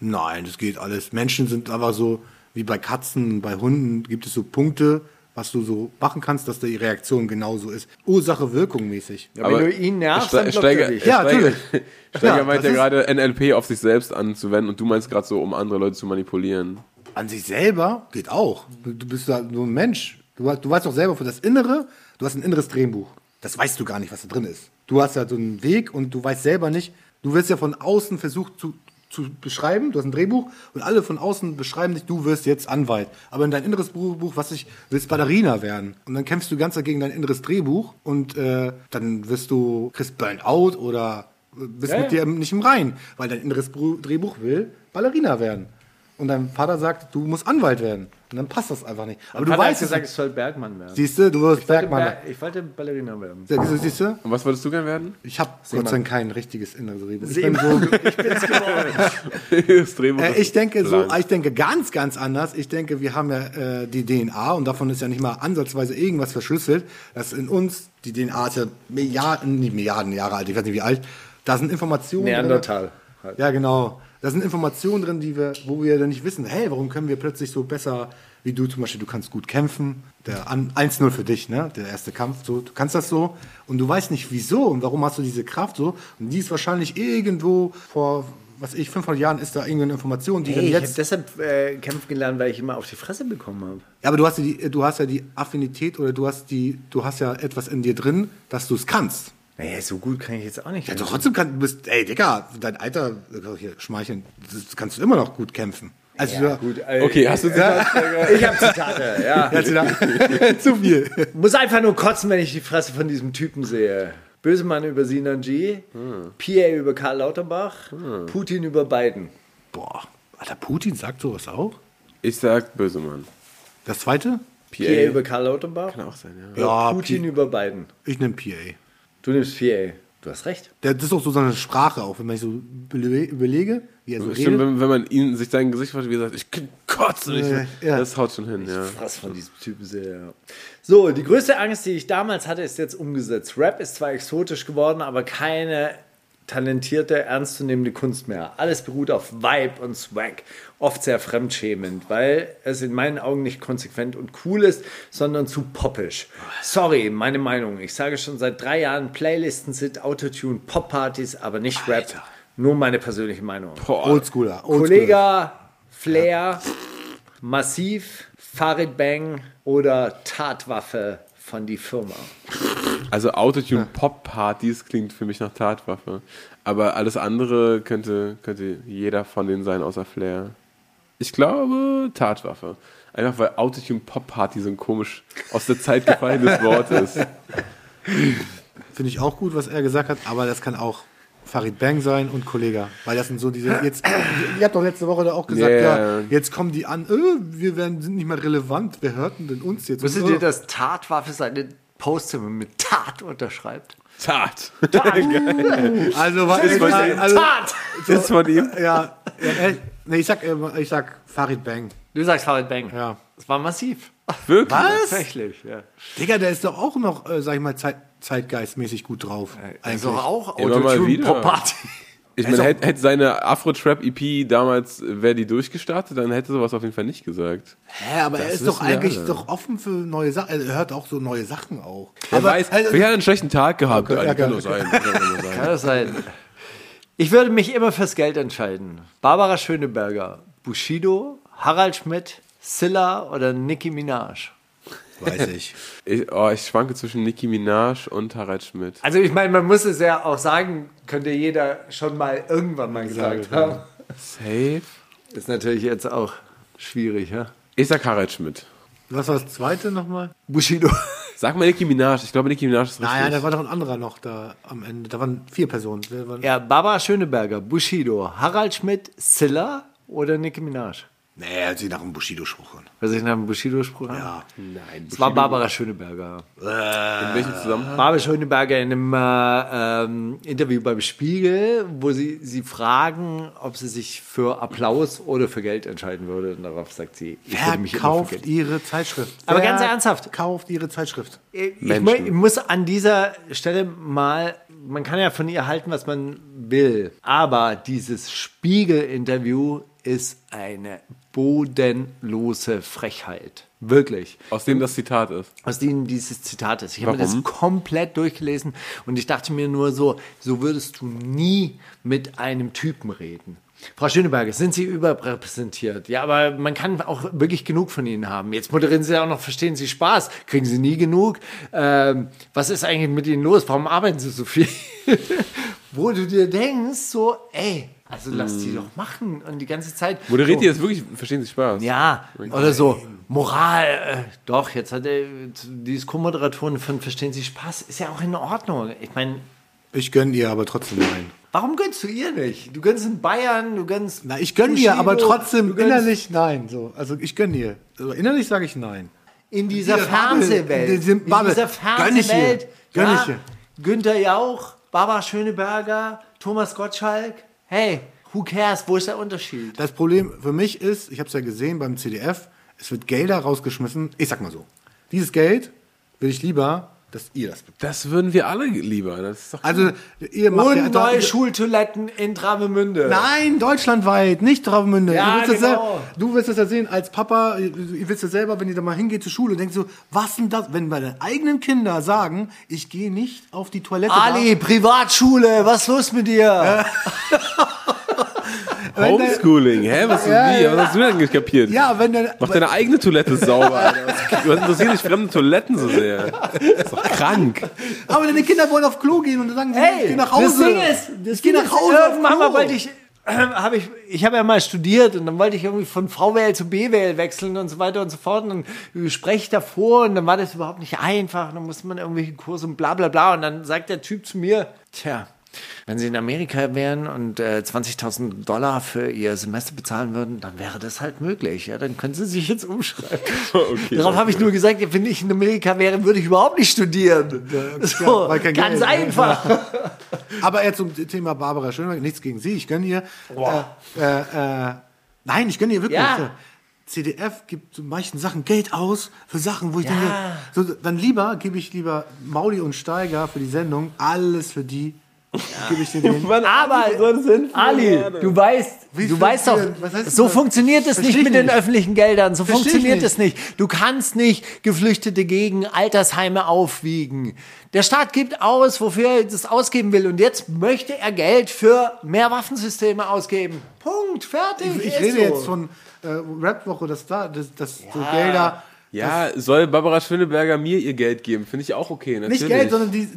Nein, das geht alles. Menschen sind aber so, wie bei Katzen, bei Hunden gibt es so Punkte, was du so machen kannst, dass die Reaktion genauso ist. Ursache-Wirkung mäßig. Ja, wenn du ihn nervst, dann blockt Steiger, er dich. Ja, natürlich. Steiger Ja, meint ja gerade NLP auf sich selbst anzuwenden und du meinst gerade so, um andere Leute zu manipulieren. An sich selber geht auch. Du, du bist da nur ein Mensch. Du, du weißt doch selber für das Innere, du hast ein inneres Drehbuch. Das weißt du gar nicht, was da drin ist. Du hast ja so einen Weg und du weißt selber nicht. Du wirst ja von außen versucht zu, zu beschreiben. Du hast ein Drehbuch und alle von außen beschreiben dich, du wirst jetzt Anwalt. Aber in dein inneres Buch, was ich, willst Ballerina werden. Und dann kämpfst du ganz gegen dein inneres Drehbuch und äh, dann wirst du, kriegst Burnout oder bist Ja, mit ja. dir nicht im Rein, weil dein inneres Drehbuch will Ballerina werden. Und dein Vater sagt, du musst Anwalt werden. Und dann passt das einfach nicht. Aber du weißt gesagt, es ich soll Bergmann werden. Siehst du, du wirst Ich wollte, Bergmann. Ber- ich wollte Ballerina werden. Ja, Siehst du, siehst du? Und was wolltest du gern werden? Ich habe Gott sei Dank kein richtiges inneres Drehbuch. Ich, bin so, Ich bin's geworden. äh, ich denke so, ich denke ganz, ganz anders. Ich denke, wir haben ja äh, die DNA und davon ist ja nicht mal ansatzweise irgendwas verschlüsselt. Das in uns, die DNA ist ja Milliarden, nicht Milliarden Jahre alt, ich weiß nicht wie alt. Da sind Informationen. Neandertal. Halt. Ja, genau. Da sind Informationen drin, die wir, wo wir dann nicht wissen, hey, warum können wir plötzlich so besser, wie du zum Beispiel, du kannst gut kämpfen. Der an- 1-0 für dich, ne? Der erste Kampf, so, du kannst das so. Und du weißt nicht wieso und warum hast du diese Kraft so. Und die ist wahrscheinlich irgendwo vor, was ich, 500 Jahren ist da irgendeine Information, die Hey, dann ich habe jetzt. deshalb äh, kämpfen gelernt, weil ich immer auf die Fresse bekommen habe. Ja, aber du hast, ja die, du hast ja die Affinität oder du hast die, du hast ja etwas in dir drin, dass du es kannst. Naja, so gut kann ich jetzt auch nicht. Ja, doch, trotzdem kann, du bist, ey, Digga, dein Alter, hier, schmeicheln, das kannst du immer noch gut kämpfen. Also, ja, gut. äh, Okay, hast du Ich habe Zitate, ja. Ja, zu viel. Muss einfach nur kotzen, wenn ich die Fresse von diesem Typen sehe. Bösemann über Sinan G, PA über Karl Lauterbach, Putin über Biden. Boah, Alter, Putin sagt sowas auch? Ich sag Bösemann. Das zweite? PA über Karl Lauterbach, Kann auch sein, ja. Ja, Putin P- über Biden. Ich nehme PA. Du nimmst PA. Du hast recht. Das ist auch so seine Sprache, auch wenn man sich so überlege, wie er so Stimmt, redet. wenn, wenn man ihn sich sein Gesicht vorstellt, wie er sagt, ich kann kotzen. Ich, Ja. Das haut schon hin, ja. Was von diesem Typen sehe. Ja. So, die größte Angst, die ich damals hatte, ist jetzt umgesetzt. Rap ist zwar exotisch geworden, aber keine talentierte, ernstzunehmende Kunst mehr. Alles beruht auf Vibe und Swag. Oft sehr fremdschämend, weil es in meinen Augen nicht konsequent und cool ist, sondern zu poppisch. Sorry, meine Meinung. Ich sage schon seit drei Jahren, Playlisten sind Autotune, Poppartys, aber nicht Rap. Nur meine persönliche Meinung. Oldschooler. Oldschooler. Kollege, Flair, Massiv, Farid Bang oder Tatwaffe von die Firma. Also Autotune-Pop-Partys klingt für mich nach Tatwaffe. Aber alles andere könnte, könnte jeder von denen sein, außer Flair. Ich glaube Tatwaffe. Einfach weil Autotune-Pop-Party so ein komisch aus der Zeit gefallenes Wort ist. Finde ich auch gut, was er gesagt hat, aber das kann auch Farid Bang sein und Kollega. Weil das sind so diese, jetzt, ihr habt doch letzte Woche da auch gesagt, Yeah. ja, jetzt kommen die an, äh, wir werden, sind nicht mehr relevant, wer hört denn uns jetzt? Wusstet Und, ihr, äh, dass Tatwaffe seine Poster mit Tat unterschreibt? Tat. Also, was ist von also, also, Tat! ist von ihm. ja, ja, äh, nee, ich sag, äh, ich sag Farid Bang. Du sagst Farid Bang. Ja. Das war massiv. Wirklich? Was? Tatsächlich, ja. Digga, der ist doch auch noch, äh, sag ich mal, Zeit, zeitgeistmäßig gut drauf. Also auch Immer mal Autotune wieder. Pop Party. Ich Er meine, hätte, hätte seine Afro-Trap-EP damals, wäre die durchgestartet, dann hätte sowas auf jeden Fall nicht gesagt. Hä, aber er Das ist doch wir eigentlich alle. doch offen für neue Sachen. Er hört auch so neue Sachen auch. Wer aber weiß, also, hat er einen schlechten Tag gehabt. Okay, Ja, kann sein. Immer sein. Kann das sein? Ich würde mich immer fürs Geld entscheiden. Barbara Schöneberger, Bushido, Harald Schmidt, Silla oder Nicki Minaj. Weiß ich. Ich, oh, ich schwanke zwischen Nicki Minaj und Harald Schmidt. Also ich meine, man muss es ja auch sagen, könnte jeder schon mal irgendwann mal gesagt haben. Safe? Ist natürlich jetzt auch schwierig, ja? Ich sag Harald Schmidt. Was war das zweite nochmal? Bushido. Sag mal Nicki Minaj. Ich glaube, Nicki Minaj ist richtig. Naja, da war doch ein anderer noch da am Ende. Da waren vier Personen. Wer war- Ja, Barbara Schöneberger, Bushido, Harald Schmidt, Silla oder Nicki Minaj? Nee, er hat sie nach einem Bushido-Spruch an. Was ich nach dem Bushido-Spruch habe? Ja. Nein, Es war Barbara Schöneberger. In welchem Zusammenhang? Barbara Schöneberger in einem äh, ähm, Interview beim Spiegel, wo sie, sie fragen, ob sie sich für Applaus oder für Geld entscheiden würde. Und darauf sagt sie, ich würde Wer mich immer kauft für Geld. ihre Zeitschrift? Aber Wer ganz ernsthaft. kauft ihre Zeitschrift? Ich, ich muss an dieser Stelle mal, man kann ja von ihr halten, was man will, aber dieses Spiegel-Interview ist eine bodenlose Frechheit. Wirklich. Aus dem das Zitat ist. aus denen dieses Zitat ist. Ich habe mir das komplett durchgelesen und ich dachte mir nur so, so würdest du nie mit einem Typen reden. Frau Schöneberger, sind Sie überrepräsentiert? Ja, aber man kann auch wirklich genug von Ihnen haben. Jetzt moderieren Sie auch noch, verstehen Sie Spaß? Kriegen Sie nie genug? Ähm, was ist eigentlich mit Ihnen los? Warum arbeiten Sie so viel? Wo du dir denkst, so, ey, also lass die doch machen und die ganze Zeit. Moderiert so, ihr jetzt wirklich, verstehen Sie Spaß? ja, oder so, Moral, äh, doch, jetzt hat er, die ist Co-Moderatorin von Verstehen Sie Spaß, ist ja auch in Ordnung. Ich meine, Ich gönne ihr aber trotzdem nein. Warum gönnst du ihr nicht? Du gönnst in Bayern, du gönnst. Na, ich gönne ihr, aber trotzdem innerlich nein. So, also ich gönne ihr. Also innerlich sage ich nein. In dieser Fernsehwelt. in diesem In dieser Gönn ich ihr. Fernsehwelt. Gönn ja, ich ihr. Günther Jauch, Barbara Schöneberger, Thomas Gottschalk. Hey, who cares? Wo ist der Unterschied? Das Problem für mich ist, ich habe es ja gesehen beim CDF, es wird Gelder rausgeschmissen. Ich sag mal so, dieses Geld will ich lieber, dass ihr das bezahlt. Das würden wir alle lieber. Das ist doch Also ihr macht Und ja, neue Schultoiletten in Travemünde. Nein, deutschlandweit, nicht Travemünde. Ja, du, willst das genau. ja, du wirst das ja sehen als Papa, ihr wisst ja selber, wenn ihr da mal hingeht zur Schule, denkst du, was denn das? Wenn meine eigenen Kinder sagen, ich gehe nicht auf die Toilette. Ali, Privatschule, was ist los mit dir? Homeschooling. Hä? Was, ist Ja, wie? ja. Was hast du denn nicht kapiert? Ja, wenn dann, Mach deine eigene Toilette sauber, Alter. Was, was interessiert dich fremde Toiletten so sehr? Das ist doch krank. aber deine Kinder wollen auf Klo gehen und dann sagen sie, Hey, ich gehe nach Hause. Das Ding ist, das Ding nach ist, Hause. mal Klo. wollte ich, habe ich, ich habe ja mal studiert und dann wollte ich irgendwie von VWL zu BWL wechseln und so weiter und so fort und dann spreche ich davor und dann war das überhaupt nicht einfach. Dann musste man irgendwelche Kurse und bla bla bla und dann sagt der Typ zu mir, tja, wenn Sie in Amerika wären und äh, 20.000 Dollar für Ihr Semester bezahlen würden, dann wäre das halt möglich. Ja, dann können Sie sich jetzt umschreiben. Darauf habe ich nur gesagt, ja, wenn ich in Amerika wäre, würde ich überhaupt nicht studieren. So, weil kein ganz einfach. Aber jetzt zum Thema Barbara Schöneberger, nichts gegen sie, ich gönne ihr. Äh, äh, äh, nein, ich gönne ihr wirklich. Ja. CDF gibt zu manchen Sachen Geld aus für Sachen, wo ich Ja. denke, so, dann lieber gebe ich lieber Mauli und Steiger für die Sendung, alles für die. Gebe ich denen. Aber Ali, du weißt, Wie du weißt doch, so das? funktioniert es nicht ich mit den öffentlichen Geldern. So Versteh ich funktioniert nicht. es nicht. Du kannst nicht Geflüchtete gegen Altersheime aufwiegen. Der Staat gibt aus, wofür er das ausgeben will. Und jetzt möchte er Geld für mehr Waffensysteme ausgeben. Punkt, fertig. Ich ist rede so. jetzt von äh, Rap-Woche, dass da, dass, dass so Gelder, Ja, soll Barbara Schöneberger mir ihr Geld geben? Finde ich auch okay. Natürlich. nicht Geld, sondern die.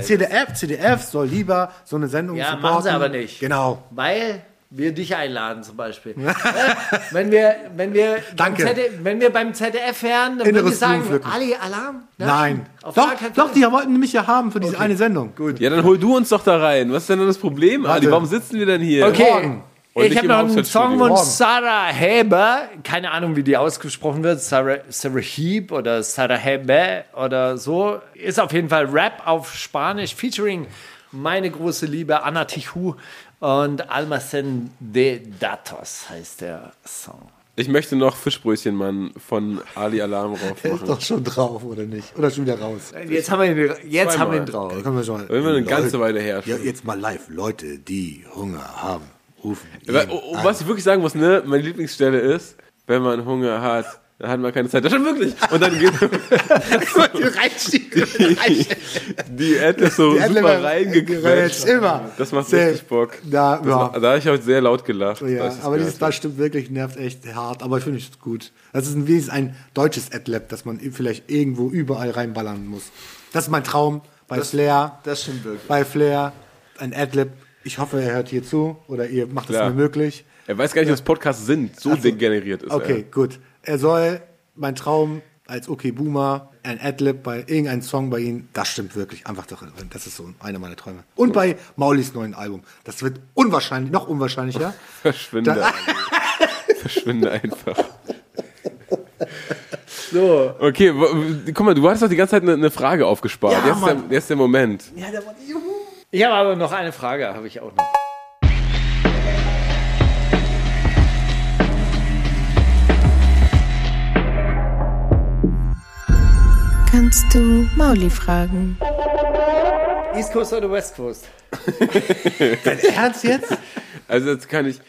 CDF, CDF soll lieber so eine Sendung Ja, supporten. machen sie aber nicht. Genau. Weil wir dich einladen zum Beispiel. Äh, wenn, wir, wenn, wir beim Danke. ZDF, wenn wir beim ZDF wären, dann würden wir Inneres sagen. Ali, Alarm? Ja, Nein. Auf Doch, doch, die wollten mich ja haben für diese eine Sendung. Gut. Ja, dann hol du uns doch da rein. Was ist denn dann das Problem, Ali? Warum sitzen wir denn hier? Okay. Morgen. Und ich habe noch einen. Song von. Sarah Heber. Keine Ahnung, wie die ausgesprochen wird. Sarah, Sarah Heeb oder Sarah Heber oder so. Ist auf jeden Fall Rap auf Spanisch, featuring meine große Liebe Anna Tijoux und Almacen de Datos heißt der Song. Ich möchte noch Fischbrötchen, Mann, von Ali Alarm Der drauf ist doch schon drauf, oder nicht? Oder schon wieder raus. Jetzt haben wir ihn, jetzt haben wir ihn drauf. Können wir schon mal, Wenn wir eine ganze Weile her Ja, jetzt mal live. Leute, die Hunger haben, rufen. Ihn oh, was ich wirklich sagen muss, ne, meine Lieblingsstelle ist, wenn man Hunger hat, dann hat man keine Zeit. Das stimmt wirklich. Und dann geht die Ad ist so Die super Adler- reingequetscht. immer. Das macht Sehr- richtig Bock. Da, Das ja. war, da habe ich heute sehr laut gelacht. Ja, Das aber dieses, das stimmt wirklich, nervt echt hart. Aber ich finde es gut. Das ist ein, wenigstens ein deutsches Adlab, das man vielleicht irgendwo überall reinballern muss. Das ist mein Traum bei Flair. Das stimmt wirklich. Bei Flair ein Adlib. Ich hoffe, er hört hier zu oder ihr macht es mir möglich. er weiß gar nicht, was Podcasts sind. So degeneriert ist Okay, gut. Er soll, mein Traum als Okay Boomer, ein Adlib bei irgendeinem Song bei ihm, das stimmt wirklich einfach darin. Das ist so einer meiner Träume. Und bei Maulis neuen Album. Das wird unwahrscheinlich, noch unwahrscheinlicher. er. Verschwinde. Da-. Verschwinde einfach. So. Okay, guck mal, du hattest doch die ganze Zeit eine, eine Frage aufgespart. Ja, jetzt, ist der, jetzt der Moment. Ja, der war, juhu. Ich habe aber noch eine Frage, habe ich auch noch. Kannst du Mauli fragen? East Coast oder West Coast? Dein Ernst jetzt? Also jetzt kann ich,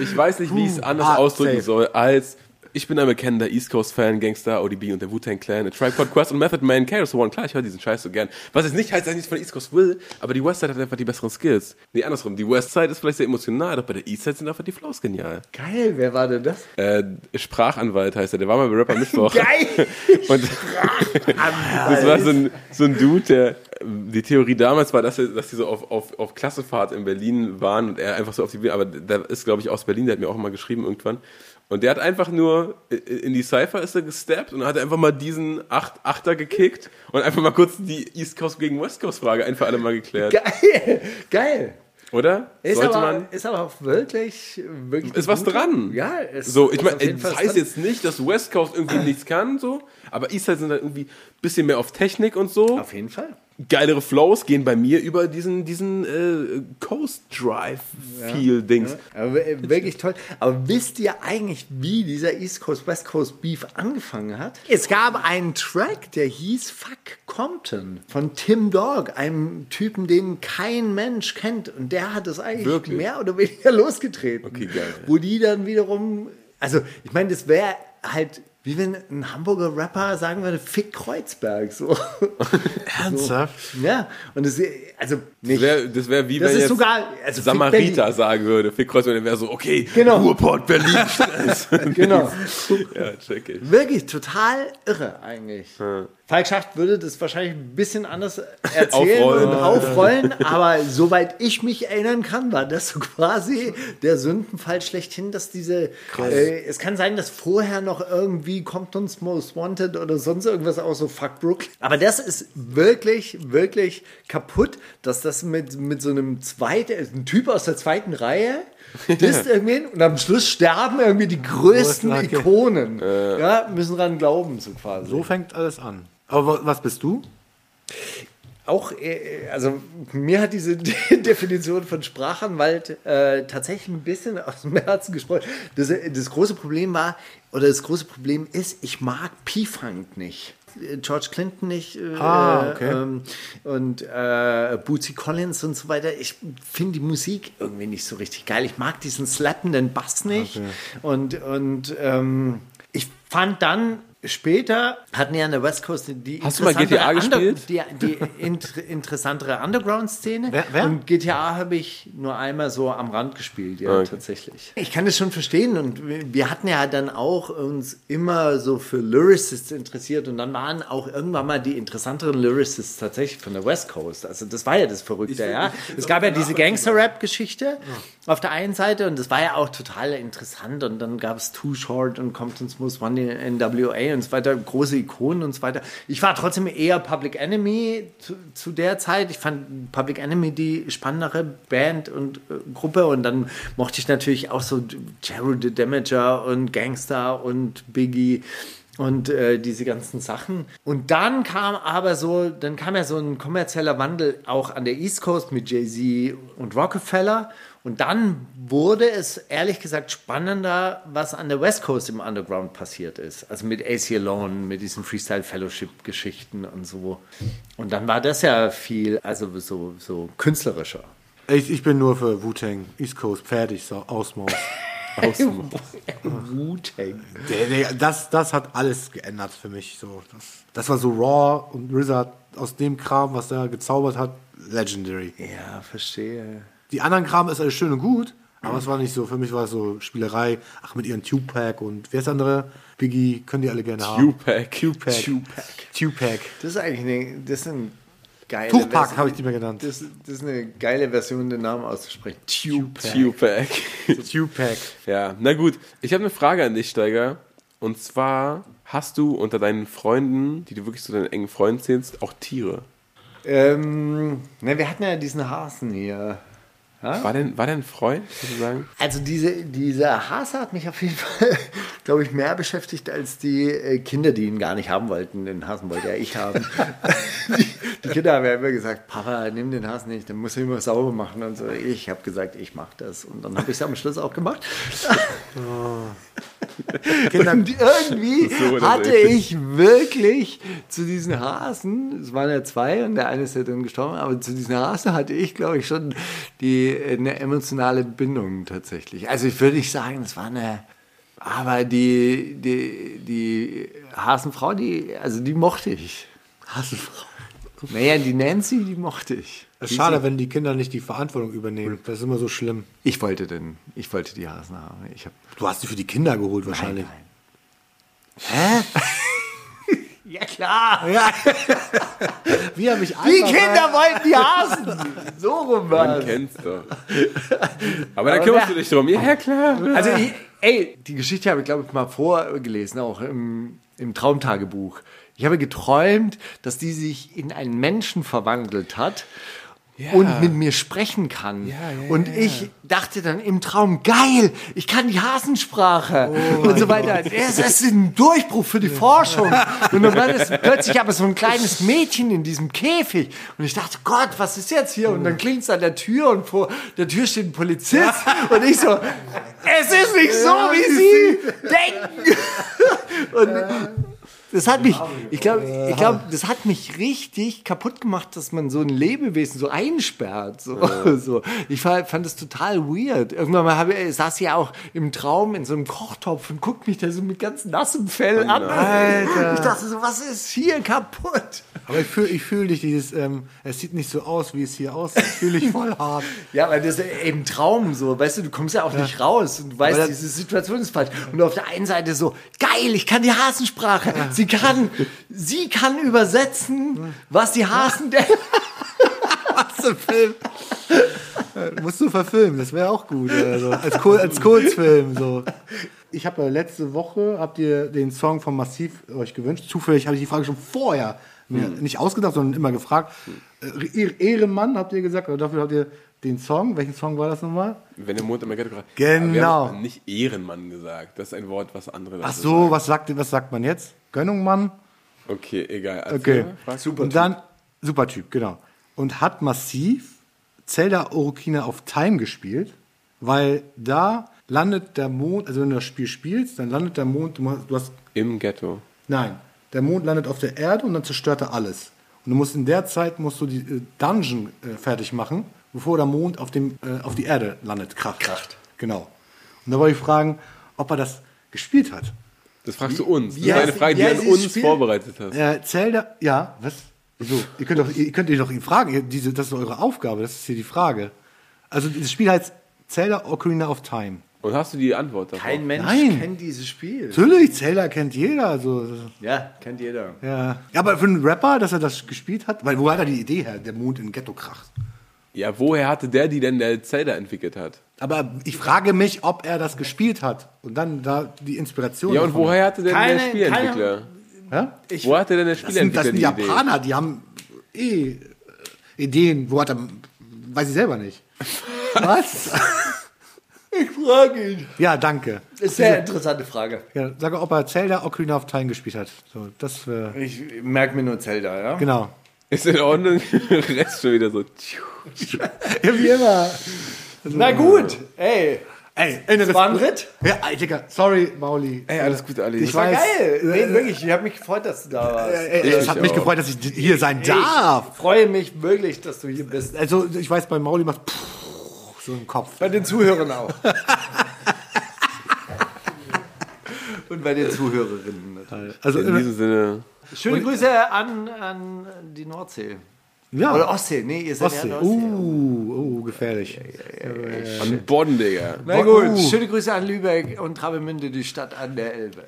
ich weiß nicht, wie ich es anders ausdrücken safe. soll, als ich bin ein bekennender East Coast Fan, Gangster, ODB und der Wu-Tang Clan, Tripod Quest und Method Man, Chaos One. Klar, ich höre diesen Scheiß so gern. Was jetzt nicht heißt, dass ich nichts von East Coast will, aber die Westside hat einfach die besseren Skills. Nee, andersrum. Die Westside ist vielleicht sehr emotional, doch bei der Eastside sind einfach die Flows genial. Geil, wer war denn das? Äh, Sprachanwalt heißt er, der war mal bei Rapper Mittwoch. Geil! Und das war so ein, so ein Dude, der, die Theorie damals war, dass, er, dass die so auf, auf, auf Klassefahrt in Berlin waren und er einfach so auf die, aber der ist, glaube ich, aus Berlin, der hat mir auch mal geschrieben irgendwann. Und der hat einfach nur, in die Cypher ist er gesteppt und hat einfach mal diesen Acht, Achter gekickt und einfach mal kurz die East Coast gegen West Coast Frage ein für alle Mal geklärt. Geil! Geil! Oder? Ist Sollte aber, man. ist aber auch wirklich, wirklich Ist was gute- dran. Ja, ist, So, ich meine, das heißt dran. jetzt nicht, dass West Coast irgendwie nichts kann, so, aber Eastside sind halt irgendwie ein bisschen mehr auf Technik und so. Auf jeden Fall. Geilere Flows gehen bei mir über diesen, diesen äh, Coast Drive Feel Dings. Aber w- wirklich toll. Aber wisst ihr eigentlich, wie dieser East Coast West Coast Beef angefangen hat? Es gab einen Track, der hieß Fuck Compton von Tim Dog, einem Typen, den kein Mensch kennt. Und der hat es eigentlich Wirklich? mehr oder weniger losgetreten. Okay, geil. Wo die dann wiederum, also ich meine, das wäre halt, wie wenn ein Hamburger Rapper sagen würde, Fick Kreuzberg. So. Ernsthaft? Ja, und das, also Das wäre wär wie Das wenn jetzt sogar- also Samariter sagen würde. Fick Kreuzberg, der wäre so, okay, Genau. Ruhrport, Berlin, Stress. Genau. ja, check ich. Wirklich total irre eigentlich. Falk Schacht würde das wahrscheinlich ein bisschen anders erzählen Aufrollen. und aufrollen, aber soweit ich mich erinnern kann, war das so quasi der Sündenfall schlechthin, dass diese. Äh, es kann sein, dass vorher noch irgendwie Compton's Most Wanted oder sonst irgendwas auch so Fuck Brooklyn. Aber das ist wirklich, wirklich kaputt, dass das mit, mit so einem zweiten, ein Typ aus der zweiten Reihe. Das irgendwie und am Schluss sterben irgendwie die größten. Ikonen. Ja, müssen dran glauben, so quasi. So fängt alles an. Aber wa- was bist du? Auch, äh, also mir hat diese Definition von Sprachanwalt äh, tatsächlich ein bisschen aus dem Herzen gesprochen. Das, das große Problem war, oder das große Problem ist, ich mag P-Funk nicht. Äh, George Clinton nicht äh, Ah, okay. ähm, und äh, Bootsy Collins und so weiter. Ich finde die Musik irgendwie nicht so richtig geil. Ich mag diesen slappenden Bass nicht. Und, und ähm, ich fand dann später hatten ja an der West Coast die Hast du mal interessantere GTA gespielt? die, die int interessantere Underground-Szene. Wer- wer? Und GTA habe ich nur einmal so am Rand gespielt, ja, Okay. tatsächlich. Ich kann das schon verstehen und wir- hatten ja dann auch uns immer so für Lyricists interessiert und dann waren auch irgendwann mal die interessanteren Lyricists tatsächlich von der West Coast. Also das war ja das Verrückte, ja. Es gab ja diese Gangster-Rap-Geschichte auf der einen Seite und das war ja auch total interessant und dann gab es Too Short und Compton's Most Wanted NWA und so weiter, große Ikonen und so weiter. Ich war trotzdem eher Public Enemy zu, zu der Zeit. Ich fand Public Enemy die spannendere Band und äh, Gruppe und dann mochte ich natürlich auch so Jared the Damager und Gangster und Biggie und äh, diese ganzen Sachen. Und dann kam aber so, dann kam ja so ein kommerzieller Wandel auch an der East Coast mit Jay-Z und Rockefeller. Und dann wurde es ehrlich gesagt spannender, was an der West Coast im Underground passiert ist. Also mit AC Alone, mit diesen Freestyle Fellowship Geschichten und so. Und dann war das ja viel, also so, so künstlerischer. Ich, ich bin nur für Wu-Tang, East Coast, fertig, so, Ausmaus. Wu-Tang. Das, das hat alles geändert für mich. So. Das, das war so Raw und RZA aus dem Kram, was er gezaubert hat, legendary. Ja, verstehe. Die anderen Kram ist alles schön und gut, aber es war nicht so, für mich war es so Spielerei. Ach, mit ihren Tupac und wer ist der andere? Biggie, können die alle gerne haben. Tupac. Tupac. Tupac. Tupac. Das ist eigentlich eine, das ist ein geile Tupac Version- habe ich die mal genannt. Das, das ist eine geile Version, den Namen auszusprechen. Tupac. Tupac. Tupac. Ja, na gut. Ich habe eine Frage an dich, Steiger. Und zwar, hast du unter deinen Freunden, die du wirklich zu deinen engen Freunden zählst, auch Tiere? Ähm, na, wir hatten ja diesen Hasen hier. War denn, war der ein Freund, sozusagen? Also diese, dieser Hase hat mich auf jeden Fall, glaube ich, mehr beschäftigt als die äh, Kinder, die ihn gar nicht haben wollten. Den Hasen wollte ja ich haben. die, die Kinder haben ja immer gesagt, Papa, nimm den Hasen nicht, den muss ich immer sauber machen. Und so. Ich habe gesagt, ich mache das. Und dann habe ich es am Schluss auch gemacht. Und irgendwie So hatte ich wirklich zu diesen Hasen, es waren ja zwei und der eine ist ja dann gestorben, aber zu diesen Hasen hatte ich, glaube ich, schon die, eine emotionale Bindung tatsächlich. Also ich würde nicht sagen, es war eine, aber die, die, die Hasenfrau, die, also die mochte ich. Hasenfrau. Naja, die Nancy, die mochte ich. Es ist schade, wenn die Kinder nicht die Verantwortung übernehmen. Das ist immer so schlimm. Ich wollte den, ich wollte die Hasen haben. Ich habe Du hast die für die Kinder geholt wahrscheinlich. Hä? ja klar. Ja. Wie habe ich Die Kinder wollten die Hasen. So rum Man war's. kennt's doch. Aber da kümmerst du dich drum. Ja, ja, klar. Also, ich, ey, die Geschichte habe ich, glaube ich, mal vorgelesen, auch im, im Traumtagebuch. Ich habe geträumt, dass die sich in einen Menschen verwandelt hat und mit mir sprechen kann. ja, und ich dachte dann im Traum, geil, ich kann die Hasensprache und so weiter. Das ist ein Durchbruch für die Forschung. Und dann war das plötzlich aber so ein kleines Mädchen in diesem Käfig. Und ich dachte, Gott, was ist jetzt hier? Und dann klingt's an der Tür und vor der Tür steht ein Polizist. Und ich so, es ist nicht so, wie Sie denken. Und das hat mich, ich glaube, ich glaube, das hat mich richtig kaputt gemacht, dass man so ein Lebewesen so einsperrt. So, so. Ich fand, das total weird. Irgendwann mal habe, ich- saß ich ja auch im Traum in so einem Kochtopf und guckt mich da so mit ganz nassem Fell an. Alter. Ich dachte so, was ist hier kaputt? Aber ich fühle ich fühl dich, dieses, ähm, es sieht nicht so aus, wie es hier aussieht. Fühle ich voll hart. Ja, weil das ist eben Traum so, weißt du, du kommst ja auch nicht raus und du weißt, diese Situation ist falsch. Und auf der einen Seite so, geil, ich kann die Hasensprache. Sie kann, sie kann übersetzen, was die Hasen denken. Was ein Film. Äh, Musst du verfilmen, das wäre auch gut. Also, als, Kur als Kurzfilm. So. Ich habe ja letzte Woche, habt ihr den Song von Massiv euch gewünscht. Zufällig habe ich die Frage schon vorher mir nicht ausgedacht, sondern immer gefragt. Äh, Ehr- Ehrenmann, habt ihr gesagt, oder dafür habt ihr den Song. Welchen Song war das nochmal? Wenn der Mond immer Ghetto gerade. Genau. Wir haben nicht Ehrenmann gesagt. Das ist ein Wort, was andere Ach so, was sagt, was sagt man jetzt? Gönnung, Mann? Okay, egal. Erzähl Okay. Super und dann, super Typ, genau. Und hat massiv Zelda Orokina auf Time gespielt, weil da landet der Mond, also wenn du das Spiel spielst, dann landet der Mond, du hast, du hast Im Ghetto. nein, der Mond landet auf der Erde und dann zerstört er alles. Und du musst in der Zeit musst du die äh, Dungeon äh, fertig machen, bevor der Mond auf, dem, äh, auf die Erde landet, kracht. Kracht. Genau. Und da wollte ich fragen, ob er das gespielt hat. Das fragst du uns. Das ist eine Frage, die du an uns Spiel? vorbereitet hast. Äh, Zelda, ja, was? Wieso? Ihr könnt, doch, ihr könnt ihr doch ihn fragen. Diese, das ist eure Aufgabe, das ist hier die Frage. Also das Spiel heißt Zelda Ocarina of Time. Und hast du die Antwort darauf? Kein Mensch Nein. kennt dieses Spiel. Natürlich, Zelda kennt jeder. Also, Ja, kennt jeder. ja. ja, aber für einen Rapper, dass er das gespielt hat, weil wo hat er die Idee her, der Mond in Ghetto kracht? Ja, woher hatte der die denn, der Zelda entwickelt hat? Aber ich frage mich, ob er das gespielt hat und dann da die Inspiration. Ja, und davon- woher hatte denn Keine- der Spielentwickler? Ja? Wo hatte denn der Das sind, das Spielentwickler sind die Idee? Japaner, die haben eh äh, Ideen. Wo hat er, weiß ich selber nicht. Was? Ich frage ihn. Ja, danke. Ist eine sehr interessante Frage. Ja, sag, ob er Zelda Ocarina of Time gespielt hat. So, das wär, Ich merke mir nur Zelda, ja? genau. Ist in Ordnung. Rest schon wieder so. Ja, wie immer. Na gut, ey. Ey, Das war ein Ritt. Ja, ey, Digga, sorry, Mauli. Ey, alles Gute, Ali. Ich War weiß. geil. Nee, wirklich, ich habe mich gefreut, dass du da warst. Ey, Ich es hat mich gefreut, dass ich hier sein darf. Ich freue mich wirklich, dass du hier bist. Also, ich weiß, bei Mauli macht pff, so im Kopf. Bei den Zuhörern auch. Und bei den Zuhörerinnen natürlich. Also, In diesem Sinne. Schöne Grüße an, an die Nordsee. Ja. Oder Ostsee. Nee, ihr seid Ostsee. ja an der Ostsee. Uh, uh, gefährlich. An Bonn, Digga. Na gut, Uh. schöne Grüße an Lübeck und Travemünde, die Stadt an der Elbe.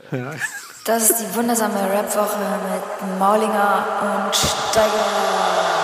Das ist die wundersame Rapwoche mit Maulinger und Steiger.